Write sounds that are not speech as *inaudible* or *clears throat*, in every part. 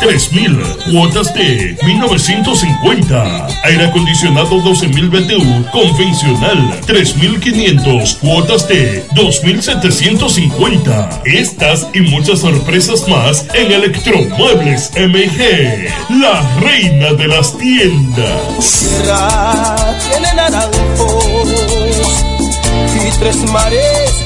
3000, cuotas de 1950. Aire acondicionado 12000 BTU convencional 3500, cuotas de 2750. Estas y muchas sorpresas más en Electromuebles MG, la reina de las tiendas. Tiene naranjos y tres mares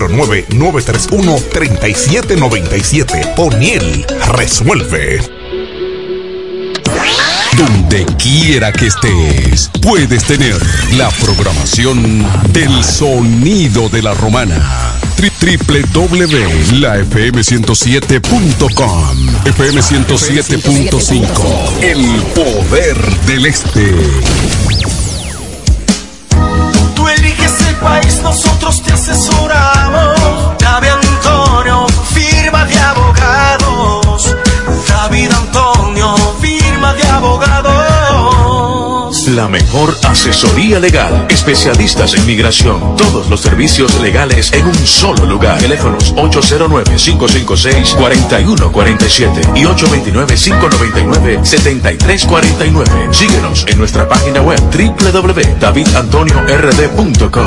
809-931-3797. O'Neill resuelve. Donde quiera que estés, puedes tener la programación del sonido de la romana. Tri- www.lafm107.com FM 107.5 El poder del este. Tú eliges el país, te asesoramos. David Antonio, firma de abogados. David Antonio, firma de abogados. La mejor asesoría legal. Especialistas en migración. Todos los servicios legales en un solo lugar. Teléfonos 809-556-4147 y 829-599-7349. Síguenos en nuestra página web www.davidantoniord.com.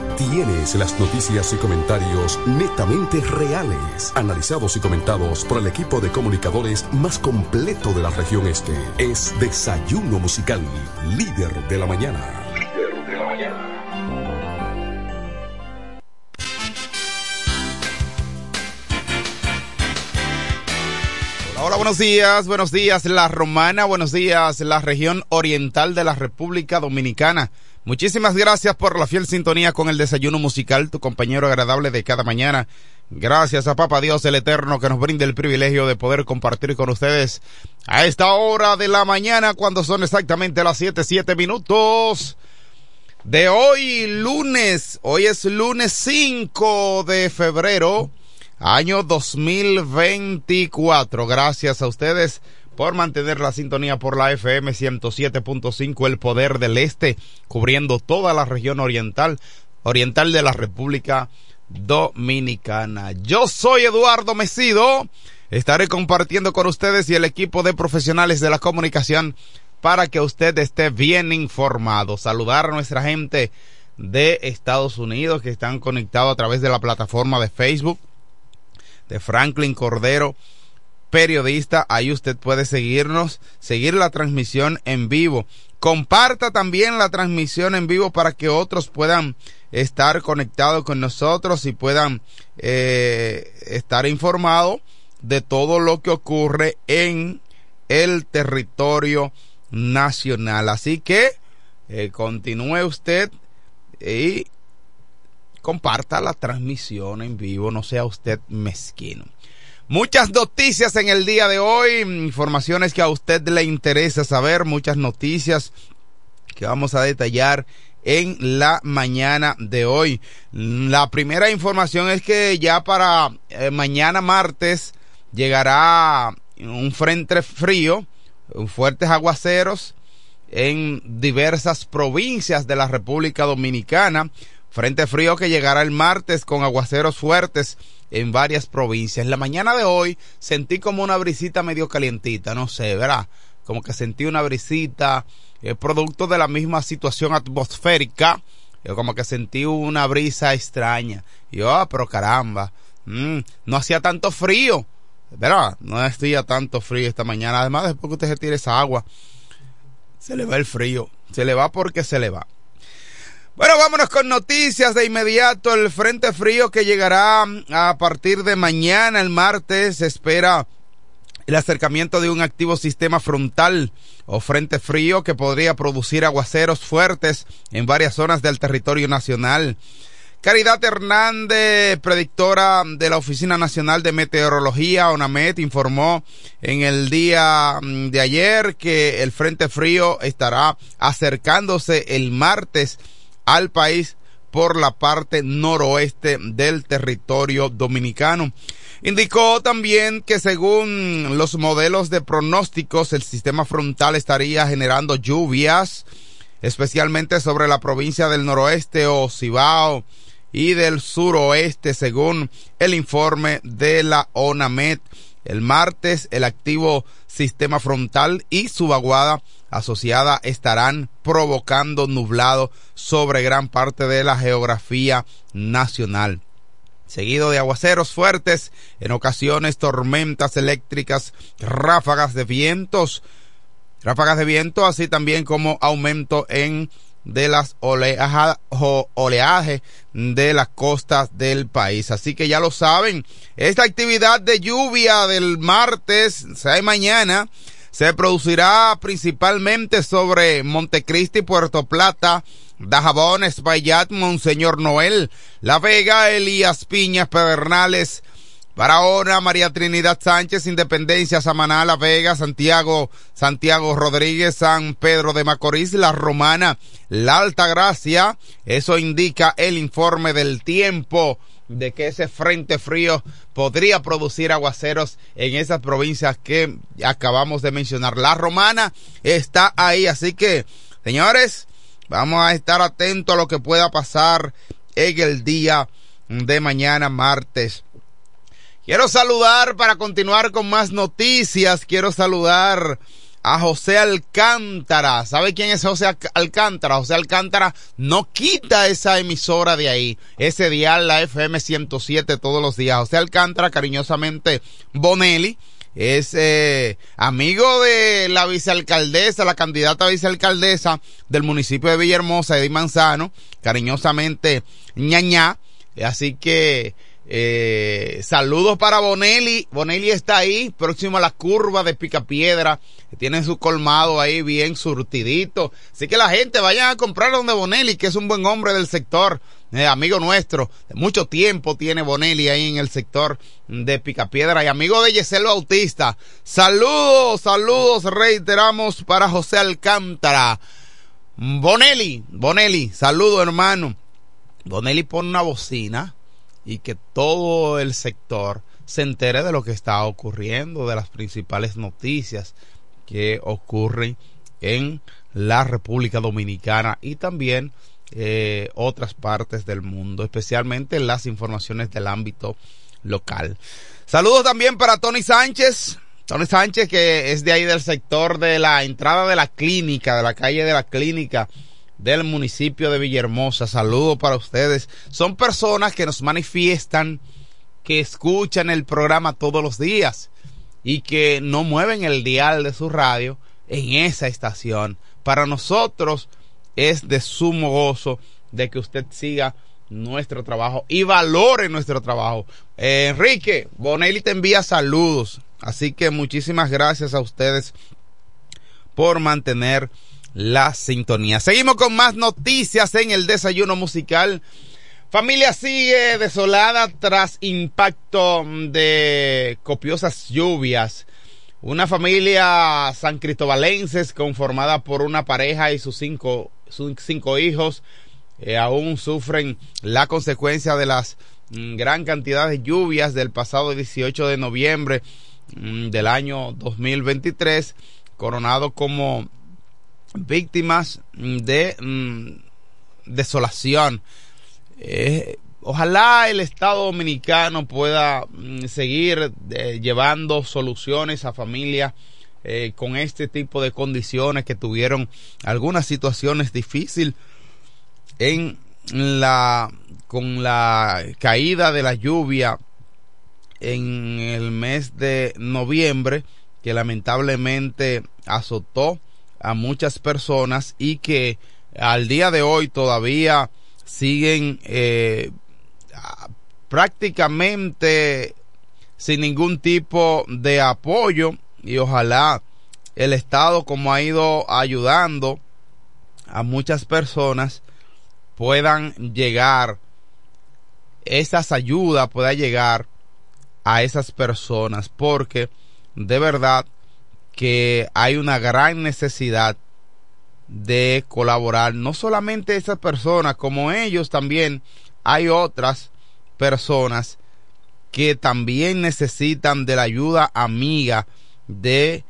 tienes las noticias y comentarios netamente reales, analizados y comentados por el equipo de comunicadores más completo de la región este. Es Desayuno Musical, líder de la mañana. Hola, buenos días, buenos días La Romana, buenos días la región oriental de la República Dominicana. Muchísimas gracias por la fiel sintonía con el desayuno musical, tu compañero agradable de cada mañana. Gracias a Papa Dios el Eterno que nos brinde el privilegio de poder compartir con ustedes a esta hora de la mañana cuando son exactamente las siete, siete minutos de hoy, lunes. Hoy es lunes 5 de febrero año 2024. Gracias a ustedes por mantener la sintonía por la FM 107.5, el poder del este, cubriendo toda la región oriental, oriental de la República Dominicana. Yo soy Eduardo Mesido. Estaré compartiendo con ustedes y el equipo de profesionales de la comunicación para que usted esté bien informado. Saludar a nuestra gente de Estados Unidos que están conectados a través de la plataforma de Facebook de Franklin Cordero, periodista. Ahí usted puede seguirnos, seguir la transmisión en vivo. Comparta también la transmisión en vivo para que otros puedan estar conectados con nosotros y puedan eh, estar informados de todo lo que ocurre en el territorio nacional. Así que eh, continúe usted y comparta la transmisión en vivo, no sea usted mezquino. Muchas noticias en el día de hoy, informaciones que a usted le interesa saber, muchas noticias que vamos a detallar en la mañana de hoy. La primera información es que ya para eh, mañana martes llegará un frente frío, fuertes aguaceros en diversas provincias de la República Dominicana. Frente frío que llegará el martes con aguaceros fuertes en varias provincias. La mañana de hoy sentí como una brisita medio calientita, no sé, ¿verdad? Como que sentí una brisita, eh, producto de la misma situación atmosférica. Yo como que sentí una brisa extraña. Y yo, ah, pero caramba, mm, no hacía tanto frío, ¿verdad? No hacía tanto frío esta mañana. Además, después que usted se tire esa agua, se le va el frío. Se le va porque se le va. Bueno, vámonos con noticias de inmediato. El frente frío que llegará a partir de mañana, el martes, espera el acercamiento de un activo sistema frontal o frente frío que podría producir aguaceros fuertes en varias zonas del territorio nacional. Caridad Hernández, predictora de la Oficina Nacional de Meteorología, ONAMET, informó en el día de ayer que el Frente Frío estará acercándose el martes al país por la parte noroeste del territorio dominicano. Indicó también que según los modelos de pronósticos, el sistema frontal estaría generando lluvias, especialmente sobre la provincia del noroeste o Cibao y del suroeste, según el informe de la ONAMED. El martes, el activo sistema frontal y su vaguada asociada estarán provocando nublado sobre gran parte de la geografía nacional. Seguido de aguaceros fuertes, en ocasiones tormentas eléctricas, ráfagas de vientos, ráfagas de viento, así también como aumento en de las oleaje, oleaje de las costas del país. Así que ya lo saben, esta actividad de lluvia del martes, o sea, mañana, se producirá principalmente sobre Montecristi, Puerto Plata, Dajabón, Espaillat, Monseñor Noel, La Vega, Elías Piñas, Pedernales, Barahona, María Trinidad Sánchez, Independencia, Samaná, La Vega, Santiago, Santiago Rodríguez, San Pedro de Macorís, La Romana, La Alta Gracia. Eso indica el informe del tiempo de que ese frente frío podría producir aguaceros en esas provincias que acabamos de mencionar. La Romana está ahí, así que, señores, vamos a estar atentos a lo que pueda pasar en el día de mañana, martes Quiero saludar para continuar con más noticias. Quiero saludar a José Alcántara. ¿Sabe quién es José Alcántara? José Alcántara no quita esa emisora de ahí, ese dial, la FM 107 todos los días. José Alcántara, cariñosamente Bonelli, es eh, amigo de la vicealcaldesa, la candidata vicealcaldesa del municipio de Villahermosa, Edith Manzano, cariñosamente ñañá. Así que eh, saludos para Bonelli. Bonelli está ahí, próximo a la curva de Picapiedra. Tiene su colmado ahí bien surtidito. Así que la gente vayan a comprar donde Bonelli, que es un buen hombre del sector. Eh, amigo nuestro, mucho tiempo tiene Bonelli ahí en el sector de Picapiedra y amigo de Yesel Bautista. Saludos, saludos, reiteramos para José Alcántara. Bonelli, Bonelli, saludo hermano. Bonelli pone una bocina y que todo el sector se entere de lo que está ocurriendo, de las principales noticias que ocurren en la República Dominicana y también eh, otras partes del mundo, especialmente las informaciones del ámbito local. Saludos también para Tony Sánchez. Tony Sánchez, que es de ahí del sector de la entrada de la clínica, de la calle de la clínica del municipio de Villahermosa. Saludos para ustedes. Son personas que nos manifiestan que escuchan el programa todos los días y que no mueven el dial de su radio en esa estación. Para nosotros es de sumo gozo de que usted siga nuestro trabajo y valore nuestro trabajo. Eh, Enrique, Bonelli te envía saludos. Así que muchísimas gracias a ustedes por mantener la sintonía. Seguimos con más noticias en el desayuno musical. Familia sigue desolada tras impacto de copiosas lluvias. Una familia san cristobalenses conformada por una pareja y sus cinco, sus cinco hijos eh, aún sufren la consecuencia de las mm, gran cantidad de lluvias del pasado 18 de noviembre mm, del año 2023, coronado como víctimas de mm, desolación. Eh, ojalá el Estado Dominicano pueda mm, seguir eh, llevando soluciones a familias eh, con este tipo de condiciones que tuvieron algunas situaciones difíciles en la con la caída de la lluvia en el mes de noviembre que lamentablemente azotó a muchas personas y que al día de hoy todavía siguen eh, prácticamente sin ningún tipo de apoyo y ojalá el Estado como ha ido ayudando a muchas personas puedan llegar esas ayudas pueda llegar a esas personas porque de verdad que hay una gran necesidad de colaborar, no solamente esas personas, como ellos también hay otras personas que también necesitan de la ayuda amiga de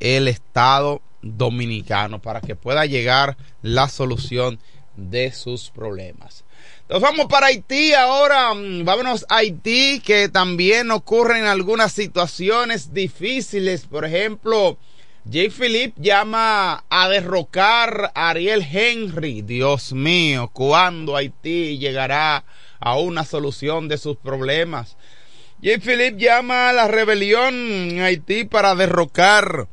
el Estado dominicano para que pueda llegar la solución de sus problemas. Nos vamos para Haití ahora. Mm, vámonos a Haití, que también ocurren algunas situaciones difíciles. Por ejemplo, J. Philippe llama a derrocar a Ariel Henry. Dios mío, ¿cuándo Haití llegará a una solución de sus problemas? J. Philippe llama a la rebelión en Haití para derrocar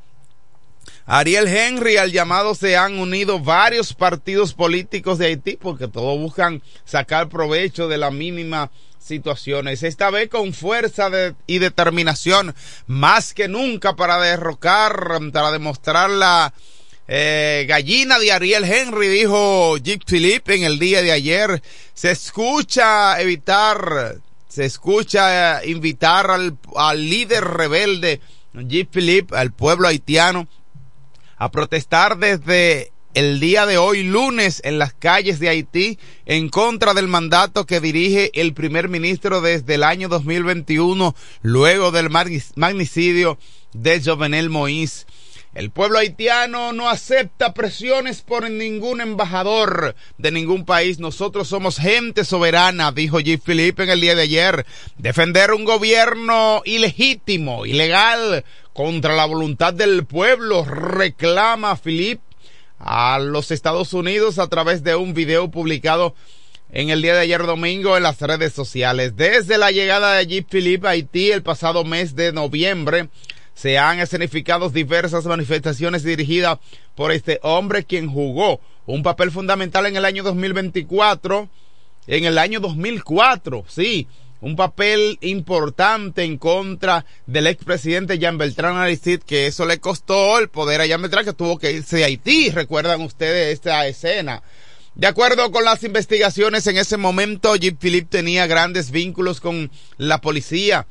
Ariel Henry, al llamado se han unido varios partidos políticos de Haití porque todos buscan sacar provecho de las mínimas situaciones. Esta vez con fuerza y determinación, más que nunca para derrocar, para demostrar la eh, gallina de Ariel Henry, dijo Jeep Philippe en el día de ayer. Se escucha evitar, se escucha invitar al, al líder rebelde Jeep Philippe, al pueblo haitiano, a protestar desde el día de hoy, lunes, en las calles de Haití, en contra del mandato que dirige el primer ministro desde el año 2021, luego del magnicidio de Jovenel Moïse. El pueblo haitiano no acepta presiones por ningún embajador de ningún país. Nosotros somos gente soberana, dijo G. Philippe en el día de ayer. Defender un gobierno ilegítimo, ilegal, contra la voluntad del pueblo, reclama Philippe a los Estados Unidos a través de un video publicado en el día de ayer domingo en las redes sociales. Desde la llegada de Jeep Philippe a Haití el pasado mes de noviembre, se han escenificado diversas manifestaciones dirigidas por este hombre quien jugó un papel fundamental en el año 2024, en el año 2004, sí, un papel importante en contra del expresidente Jean Beltrán Aristide, que eso le costó el poder a Jean Beltrán, que tuvo que irse a Haití. Recuerdan ustedes esta escena. De acuerdo con las investigaciones, en ese momento Jean Philippe tenía grandes vínculos con la policía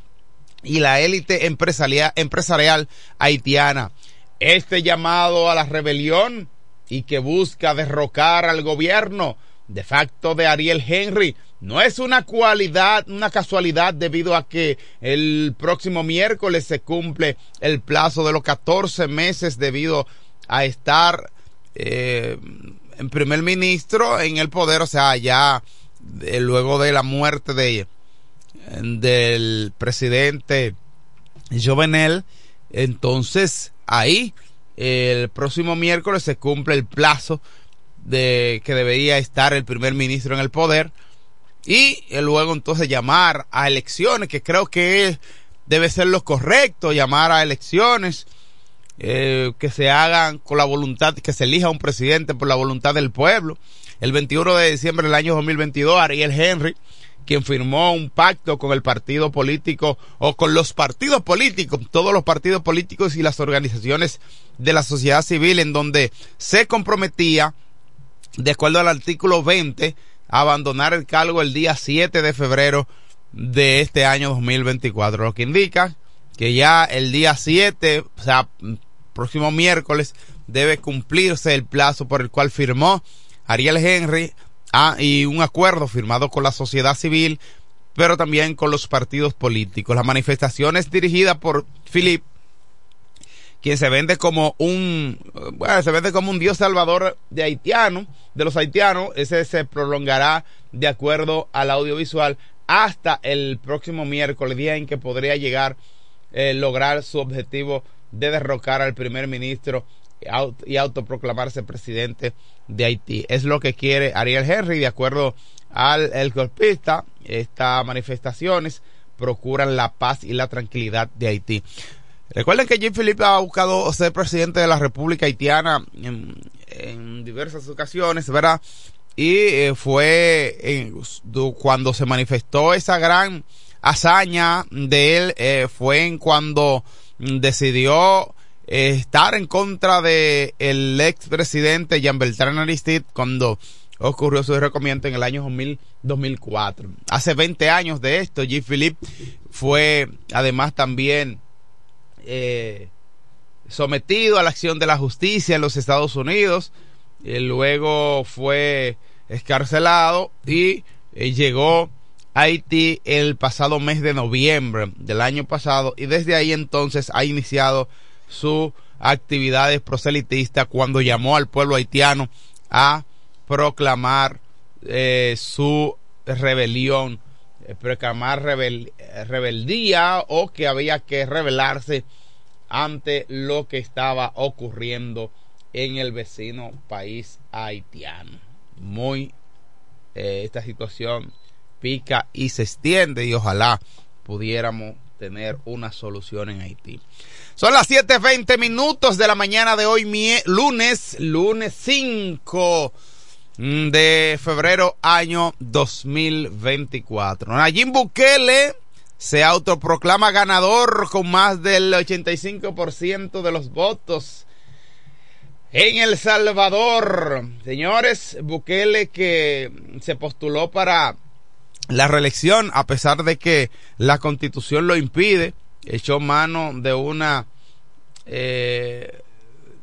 y la élite empresarial haitiana. Este llamado a la rebelión y que busca derrocar al gobierno de facto de Ariel Henry no es una cualidad, una casualidad debido a que el próximo miércoles se cumple el plazo de los 14 meses debido a estar eh, en primer ministro en el poder, o sea, ya luego de la muerte de del presidente Jovenel, entonces ahí el próximo miércoles se cumple el plazo de que debería estar el primer ministro en el poder y luego entonces llamar a elecciones, que creo que debe ser lo correcto, llamar a elecciones eh, que se hagan con la voluntad, que se elija un presidente por la voluntad del pueblo. El 21 de diciembre del año 2022, Ariel Henry, quien firmó un pacto con el partido político o con los partidos políticos, todos los partidos políticos y las organizaciones de la sociedad civil en donde se comprometía de acuerdo al artículo 20, abandonar el cargo el día 7 de febrero de este año 2024, lo que indica que ya el día 7, o sea, próximo miércoles, debe cumplirse el plazo por el cual firmó Ariel Henry ah, y un acuerdo firmado con la sociedad civil, pero también con los partidos políticos. Las manifestaciones dirigidas por Philip quien se vende como un, bueno, se vende como un dios salvador de haitiano, de los haitianos, ese se prolongará de acuerdo al audiovisual hasta el próximo miércoles, día en que podría llegar, eh, lograr su objetivo de derrocar al primer ministro y autoproclamarse presidente de Haití. Es lo que quiere Ariel Henry, de acuerdo al el golpista, estas manifestaciones procuran la paz y la tranquilidad de Haití. Recuerden que Jim Philippe ha buscado ser presidente de la República Haitiana en, diversas ocasiones, ¿verdad? Y eh, fue cuando se manifestó esa gran hazaña de él, eh, fue en cuando decidió eh, estar en contra de el expresidente Jean Beltrán Aristide cuando ocurrió su recomiendo en el año 2004. Hace 20 años de esto, Jim Philippe fue además también eh, sometido a la acción de la justicia en los Estados Unidos, y luego fue escarcelado y eh, llegó Haití el pasado mes de noviembre del año pasado y desde ahí entonces ha iniciado sus actividades proselitistas cuando llamó al pueblo haitiano a proclamar eh, su rebelión, proclamar rebeldía o que había que rebelarse ante lo que estaba ocurriendo en el vecino país haitiano. Muy eh, esta situación pica y se extiende y ojalá pudiéramos tener una solución en Haití. Son las 7.20 minutos de la mañana de hoy, lunes, lunes 5 de febrero año 2024. Nayib Bukele se autoproclama ganador con más del 85% de los votos en El Salvador. Señores, Bukele que se postuló para la reelección, a pesar de que la constitución lo impide, echó mano de una eh,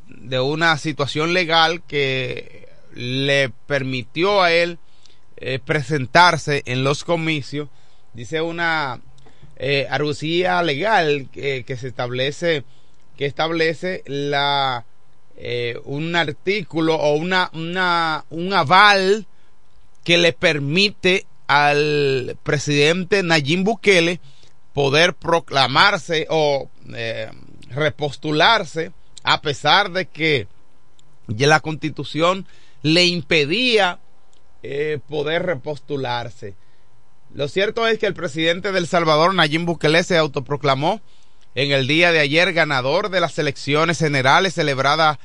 de una situación legal que le permitió a él eh, presentarse en los comicios. Dice una eh, argucía legal que se establece que establece la eh, un artículo o una, una, un aval que le permite al presidente Nayib Bukele poder proclamarse o eh, repostularse a pesar de que la constitución le impedía eh, poder repostularse. Lo cierto es que el presidente del Salvador, Nayib Bukele, se autoproclamó en el día de ayer ganador de las elecciones generales celebradas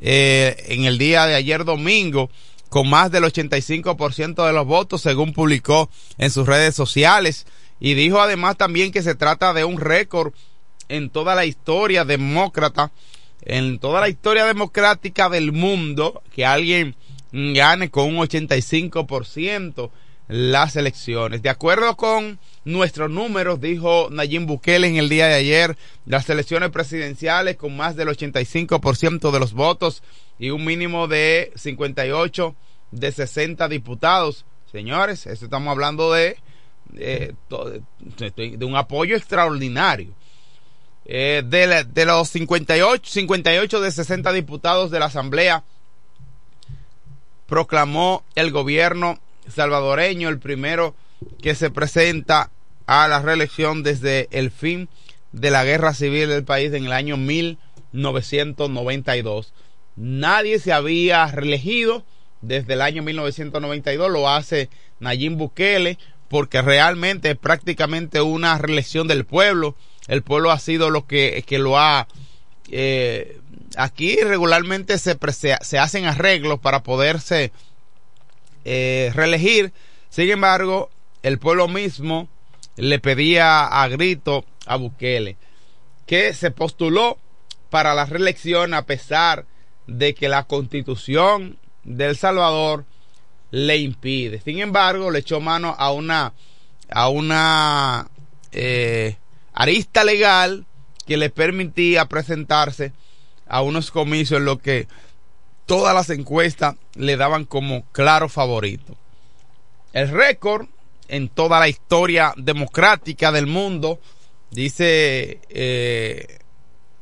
eh, en el día de ayer domingo con más del 85% de los votos, según publicó en sus redes sociales. Y dijo además también que se trata de un récord en toda la historia demócrata, en toda la historia democrática del mundo, que alguien gane con un 85% las elecciones. De acuerdo con nuestros números, dijo Nayib Bukele en el día de ayer, las elecciones presidenciales con más del 85% de los votos y un mínimo de 58 de 60 diputados. Señores, esto estamos hablando de, de, un apoyo extraordinario. Eh, de, de, los 58, 58 de 60 diputados de la Asamblea, proclamó el gobierno salvadoreño, el primero que se presenta a la reelección desde el fin de la guerra civil del país en el año 1992. Nadie se había reelegido desde el año 1992, lo hace Nayib Bukele, porque realmente es prácticamente una reelección del pueblo. El pueblo ha sido lo que, que lo ha... Eh, aquí regularmente se, hacen arreglos para poderse eh, reelegir. Sin embargo, el pueblo mismo le pedía a grito a Bukele que se postuló para la reelección a pesar de que la constitución del Salvador le impide. Sin embargo, le echó mano a una a una eh, arista legal que le permitía presentarse a unos comicios en lo que todas las encuestas le daban como claro favorito. El récord en toda la historia democrática del mundo, dice, eh,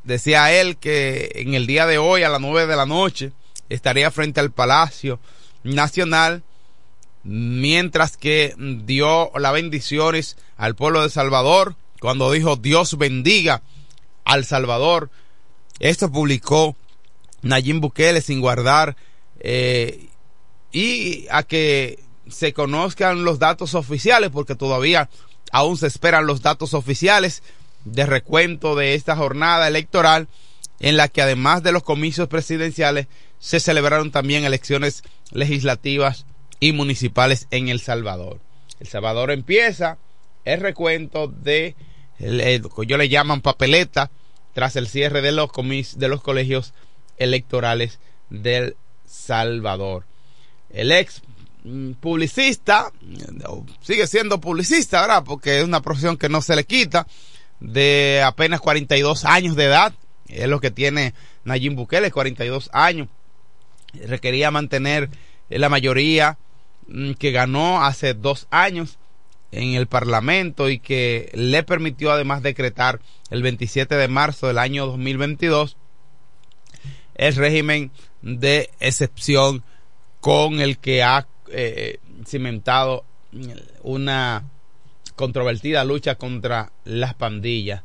decía él que en el día de hoy a las nueve de la noche estaría frente al Palacio Nacional, mientras que dio las bendiciones al pueblo de Salvador, cuando dijo Dios bendiga al Salvador. Esto publicó Nayib Bukele sin guardar eh, y a que se conozcan los datos oficiales porque todavía aún se esperan los datos oficiales de recuento de esta jornada electoral en la que además de los comicios presidenciales se celebraron también elecciones legislativas y municipales en El Salvador. El Salvador empieza el recuento de, yo le llaman papeleta, tras el cierre de los, de los colegios electorales del Salvador. El ex mm, publicista, sigue siendo publicista, ¿verdad? Porque es una profesión que no se le quita, de apenas 42 años de edad, es lo que tiene Nayib Bukele, 42 años. Requería mantener la mayoría mm, que ganó hace dos años en el Parlamento y que le permitió además decretar el 27 de marzo del año 2022 el régimen de excepción con el que ha eh, cimentado una controvertida lucha contra las pandillas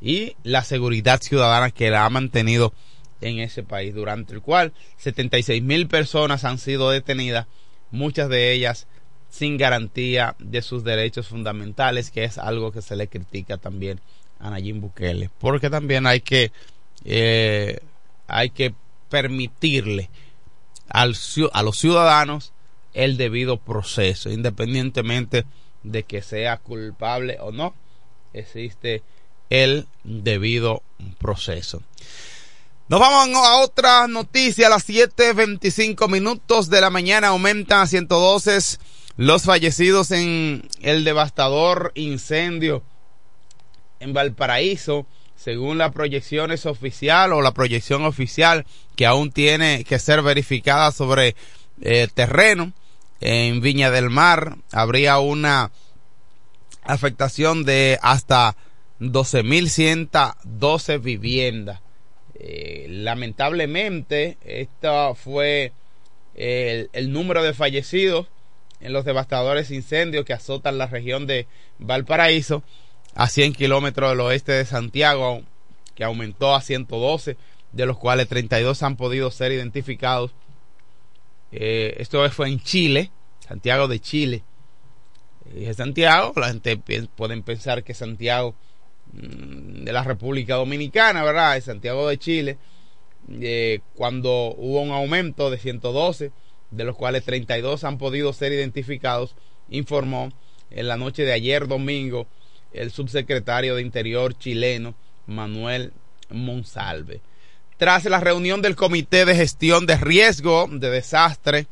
y la seguridad ciudadana que la ha mantenido en ese país, durante el cual 76 mil personas han sido detenidas, muchas de ellas sin garantía de sus derechos fundamentales, que es algo que se le critica también a Nayib Bukele, porque también hay que eh, hay que permitirle al, a los ciudadanos el debido proceso, independientemente de que sea culpable o no, existe el debido proceso. Nos vamos a otra noticia. A las 7.25 minutos de la mañana aumentan a 112 los fallecidos en el devastador incendio en Valparaíso, según las proyecciones oficial o la proyección oficial que aún tiene que ser verificada sobre el terreno en Viña del Mar, habría una afectación de hasta 12.112 viviendas. Eh, lamentablemente, esto fue el, número de fallecidos en los devastadores incendios que azotan la región de Valparaíso a 100 kilómetros del oeste de Santiago, que aumentó a 112, de los cuales 32 han podido ser identificados. Eh, esto fue en Chile, Santiago de Chile. Dije Santiago, la gente pueden pensar que Santiago mm, de la República Dominicana, ¿verdad? Es Santiago de Chile, eh, cuando hubo un aumento de 112, de los cuales 32 han podido ser identificados, informó en la noche de ayer domingo el subsecretario de Interior chileno, Manuel Monsalve. Tras la reunión del Comité de Gestión de Riesgo de Desastre,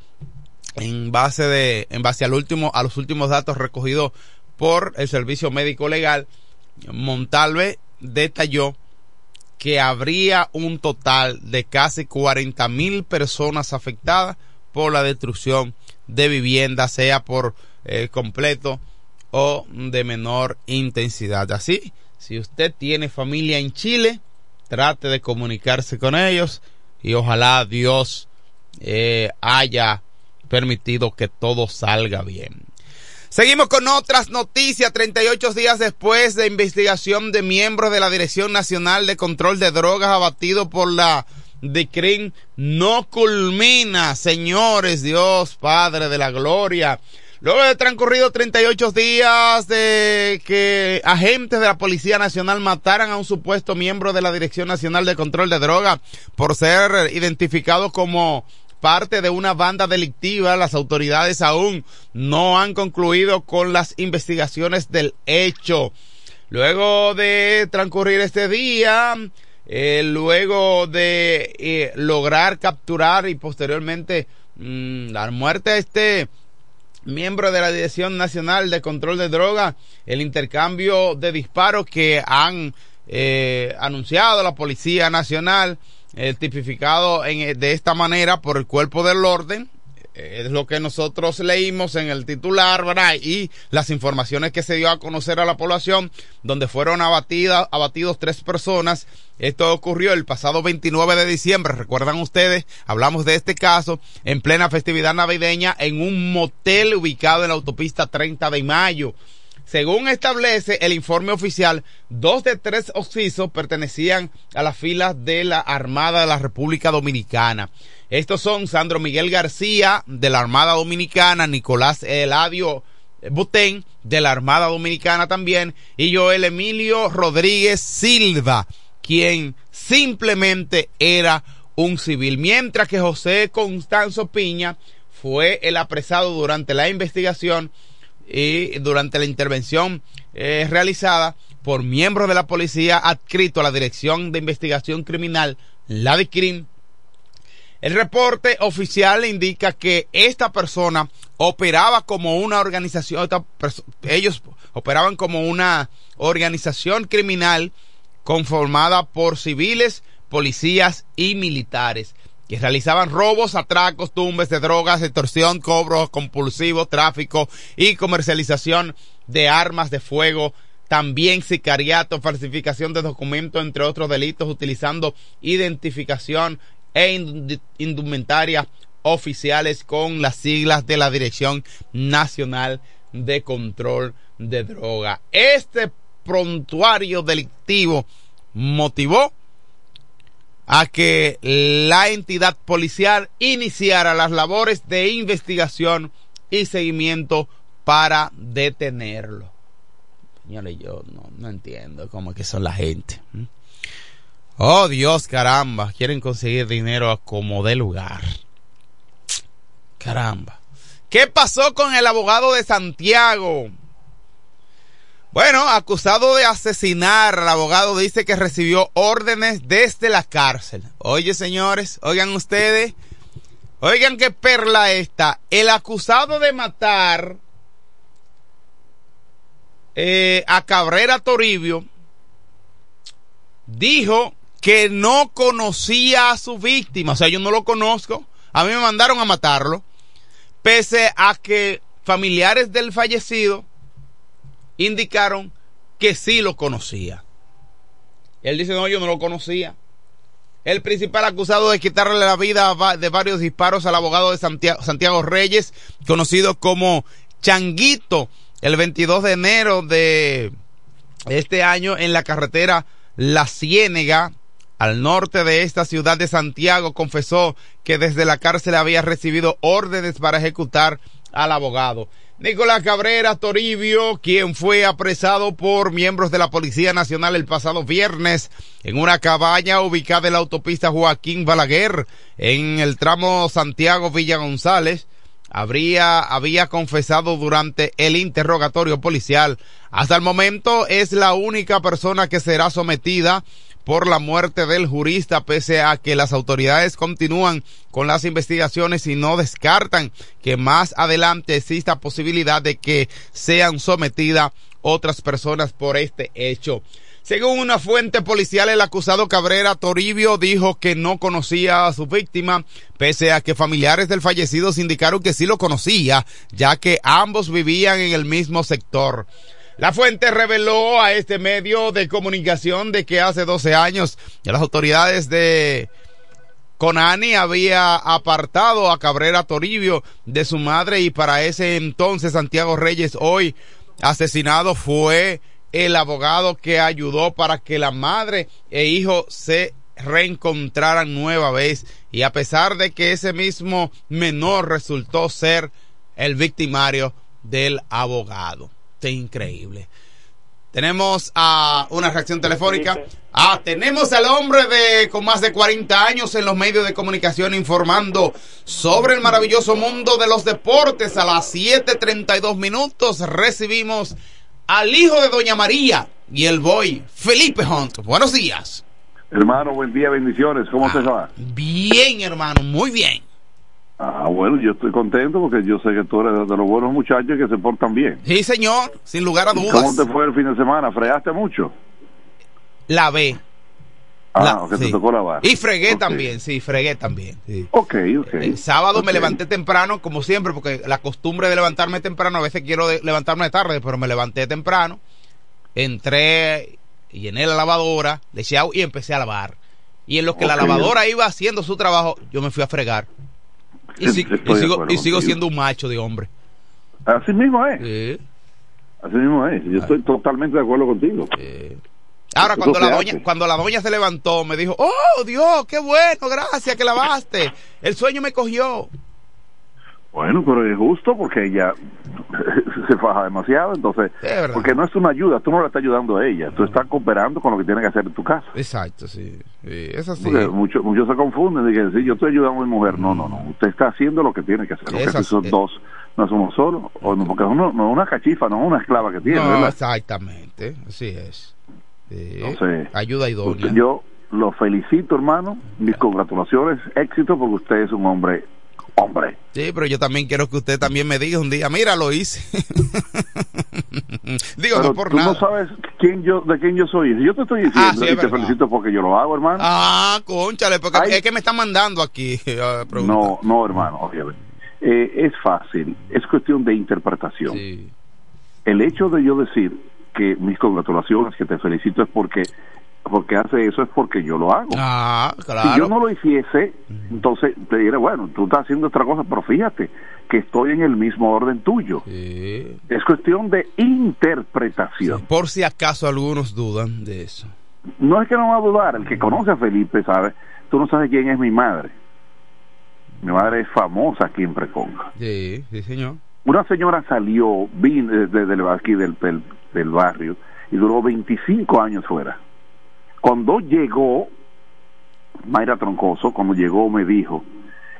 en base de, en base al último, a los últimos datos recogidos por el Servicio Médico Legal, Montalve detalló que habría un total de casi 40 mil personas afectadas por la destrucción de viviendas, sea por eh, completo o de menor intensidad. Así, si usted tiene familia en Chile, trate de comunicarse con ellos y ojalá Dios eh, haya permitido que todo salga bien. Seguimos con otras noticias. 38 días después de investigación de miembros de la Dirección Nacional de Control de Drogas abatido por la DICRIN no culmina, señores, Dios Padre de la Gloria. Luego de transcurrido 38 días de que agentes de la Policía Nacional mataran a un supuesto miembro de la Dirección Nacional de Control de Droga por ser identificado como parte de una banda delictiva, las autoridades aún no han concluido con las investigaciones del hecho. Luego de transcurrir este día, eh, luego de eh, lograr capturar y posteriormente mm, dar muerte a este miembro de la Dirección Nacional de Control de Drogas, el intercambio de disparos que han eh, anunciado la Policía Nacional, eh, tipificado en, de esta manera por el cuerpo del orden, es lo que nosotros leímos en el titular, ¿verdad? Y las informaciones que se dio a conocer a la población, donde fueron abatidas, abatidos tres personas. Esto ocurrió el pasado 29 de diciembre, recuerdan ustedes, hablamos de este caso, en plena festividad navideña, en un motel ubicado en la autopista 30 de mayo. Según establece el informe oficial, dos de tres oxisos pertenecían a las filas de la Armada de la República Dominicana. Estos son Sandro Miguel García de la Armada Dominicana, Nicolás Eladio Butén de la Armada Dominicana también y Joel Emilio Rodríguez Silva, quien simplemente era un civil, mientras que José Constanzo Piña fue el apresado durante la investigación y durante la intervención eh, realizada por miembros de la policía adscrito a la Dirección de Investigación Criminal, la DICRIM, el reporte oficial indica que esta persona operaba como una organización, ellos operaban como una organización criminal conformada por civiles, policías y militares que realizaban robos, atracos, tumbes de drogas, extorsión, cobros compulsivos, tráfico y comercialización de armas de fuego, también sicariato, falsificación de documentos, entre otros delitos, utilizando identificación e indumentaria oficiales con las siglas de la Dirección Nacional de Control de Droga. Este prontuario delictivo motivó a que la entidad policial iniciara las labores de investigación y seguimiento para detenerlo. Señores, yo no, no entiendo cómo es que son la gente. Oh Dios, caramba, quieren conseguir dinero como de lugar. Caramba. ¿Qué pasó con el abogado de Santiago? Bueno, acusado de asesinar, el abogado dice que recibió órdenes desde la cárcel. Oye, señores, oigan ustedes, oigan qué perla esta. El acusado de matar eh, a Cabrera Toribio dijo que no conocía a su víctima. O sea, yo no lo conozco. A mí me mandaron a matarlo. Pese a que familiares del fallecido indicaron que sí lo conocía. Él dice, no, yo no lo conocía. El principal acusado de quitarle la vida de varios disparos al abogado de Santiago, Reyes, conocido como Changuito, el 22 de enero de este año en la carretera La Ciénega, al norte de esta ciudad de Santiago, confesó que desde la cárcel había recibido órdenes para ejecutar al abogado. Nicolás Cabrera Toribio, quien fue apresado por miembros de la Policía Nacional el pasado viernes en una cabaña ubicada en la autopista Joaquín Balaguer, en el tramo Santiago Villa González, habría, había confesado durante el interrogatorio policial. Hasta el momento es la única persona que será sometida por la muerte del jurista, pese a que las autoridades continúan con las investigaciones y no descartan que más adelante exista posibilidad de que sean sometidas otras personas por este hecho. Según una fuente policial, el acusado Cabrera Toribio dijo que no conocía a su víctima, pese a que familiares del fallecido indicaron que sí lo conocía, ya que ambos vivían en el mismo sector. La fuente reveló a este medio de comunicación de que hace 12 años las autoridades de Conani había apartado a Cabrera Toribio de su madre y para ese entonces Santiago Reyes hoy asesinado fue el abogado que ayudó para que la madre e hijo se reencontraran nueva vez. Y a pesar de que ese mismo menor resultó ser el victimario del abogado increíble. Tenemos a una reacción telefónica. Ah, tenemos al hombre de con más de 40 años en los medios de comunicación informando sobre el maravilloso mundo de los deportes. A las 7:32 minutos recibimos al hijo de Doña María y el boy Felipe Hunt. Buenos días. Hermano, buen día, bendiciones. ¿Cómo se va? Bien, hermano, muy bien. Ah, bueno, yo estoy contento porque yo sé que tú eres de los buenos muchachos que se portan bien. Sí, señor, sin lugar a dudas. ¿Cómo te fue el fin de semana? ¿Fregaste mucho? La ve. Ah, que te tocó lavar. Y fregué también, sí, fregué también. Sí. Ok, ok. El sábado me levanté temprano, como siempre, porque la costumbre de levantarme temprano, a veces quiero levantarme tarde, pero me levanté temprano, entré, llené la lavadora, le eché agua y empecé a lavar. Y en lo que la lavadora iba haciendo su trabajo, yo me fui a fregar. Y, sigo, siendo un macho de hombre. Así mismo es. Así mismo es. Yo estoy totalmente de acuerdo contigo. Ahora, cuando la, doña, cuando la doña se levantó, me dijo, oh Dios, qué bueno, gracias que lavaste. El sueño me cogió. Bueno, pero es justo porque ella *laughs* se faja demasiado, entonces, porque no es una ayuda, tú no la estás ayudando a ella, tú estás cooperando con lo que tiene que hacer en tu casa. Exacto, sí, es así. muchos muchos se confunden, dicen, sí, yo estoy ayudando a mi mujer, no, no, no, usted está haciendo lo que tiene que hacer, porque son dos, no somos solo, o no, porque uno no es una cachifa, no es una esclava que tiene. No, exactamente, así es. ayuda idónea. Yo lo felicito, hermano, mis congratulaciones, éxito, porque usted es un hombre hombre. Sí, pero yo también quiero que usted también me diga un día, mira, lo hice. *laughs* Digo, no por tú no sabes quién yo, de quién yo soy. Yo te estoy diciendo ah, y te felicito porque yo lo hago, hermano. Ah, conchale, porque es que me está mandando aquí. *laughs* no, no, hermano, obviamente. Eh, es fácil, es cuestión de interpretación. el hecho de yo decir que mis congratulaciones, que te felicito es porque porque hace eso es porque yo lo hago. Ah, claro. Si yo no lo hiciese, entonces te diré, bueno, tú estás haciendo otra cosa, pero fíjate que estoy en el mismo orden tuyo. Es cuestión de interpretación. por si acaso algunos dudan de eso. No es que no va a dudar, el que conoce a Felipe sabe, tú no sabes quién es mi madre. Mi madre es famosa aquí en Preconga. Sí, sí, señor. Una señora salió vino desde aquí del, del, del barrio y duró 25 años fuera cuando llegó, Mayra Troncoso, cuando llegó me dijo,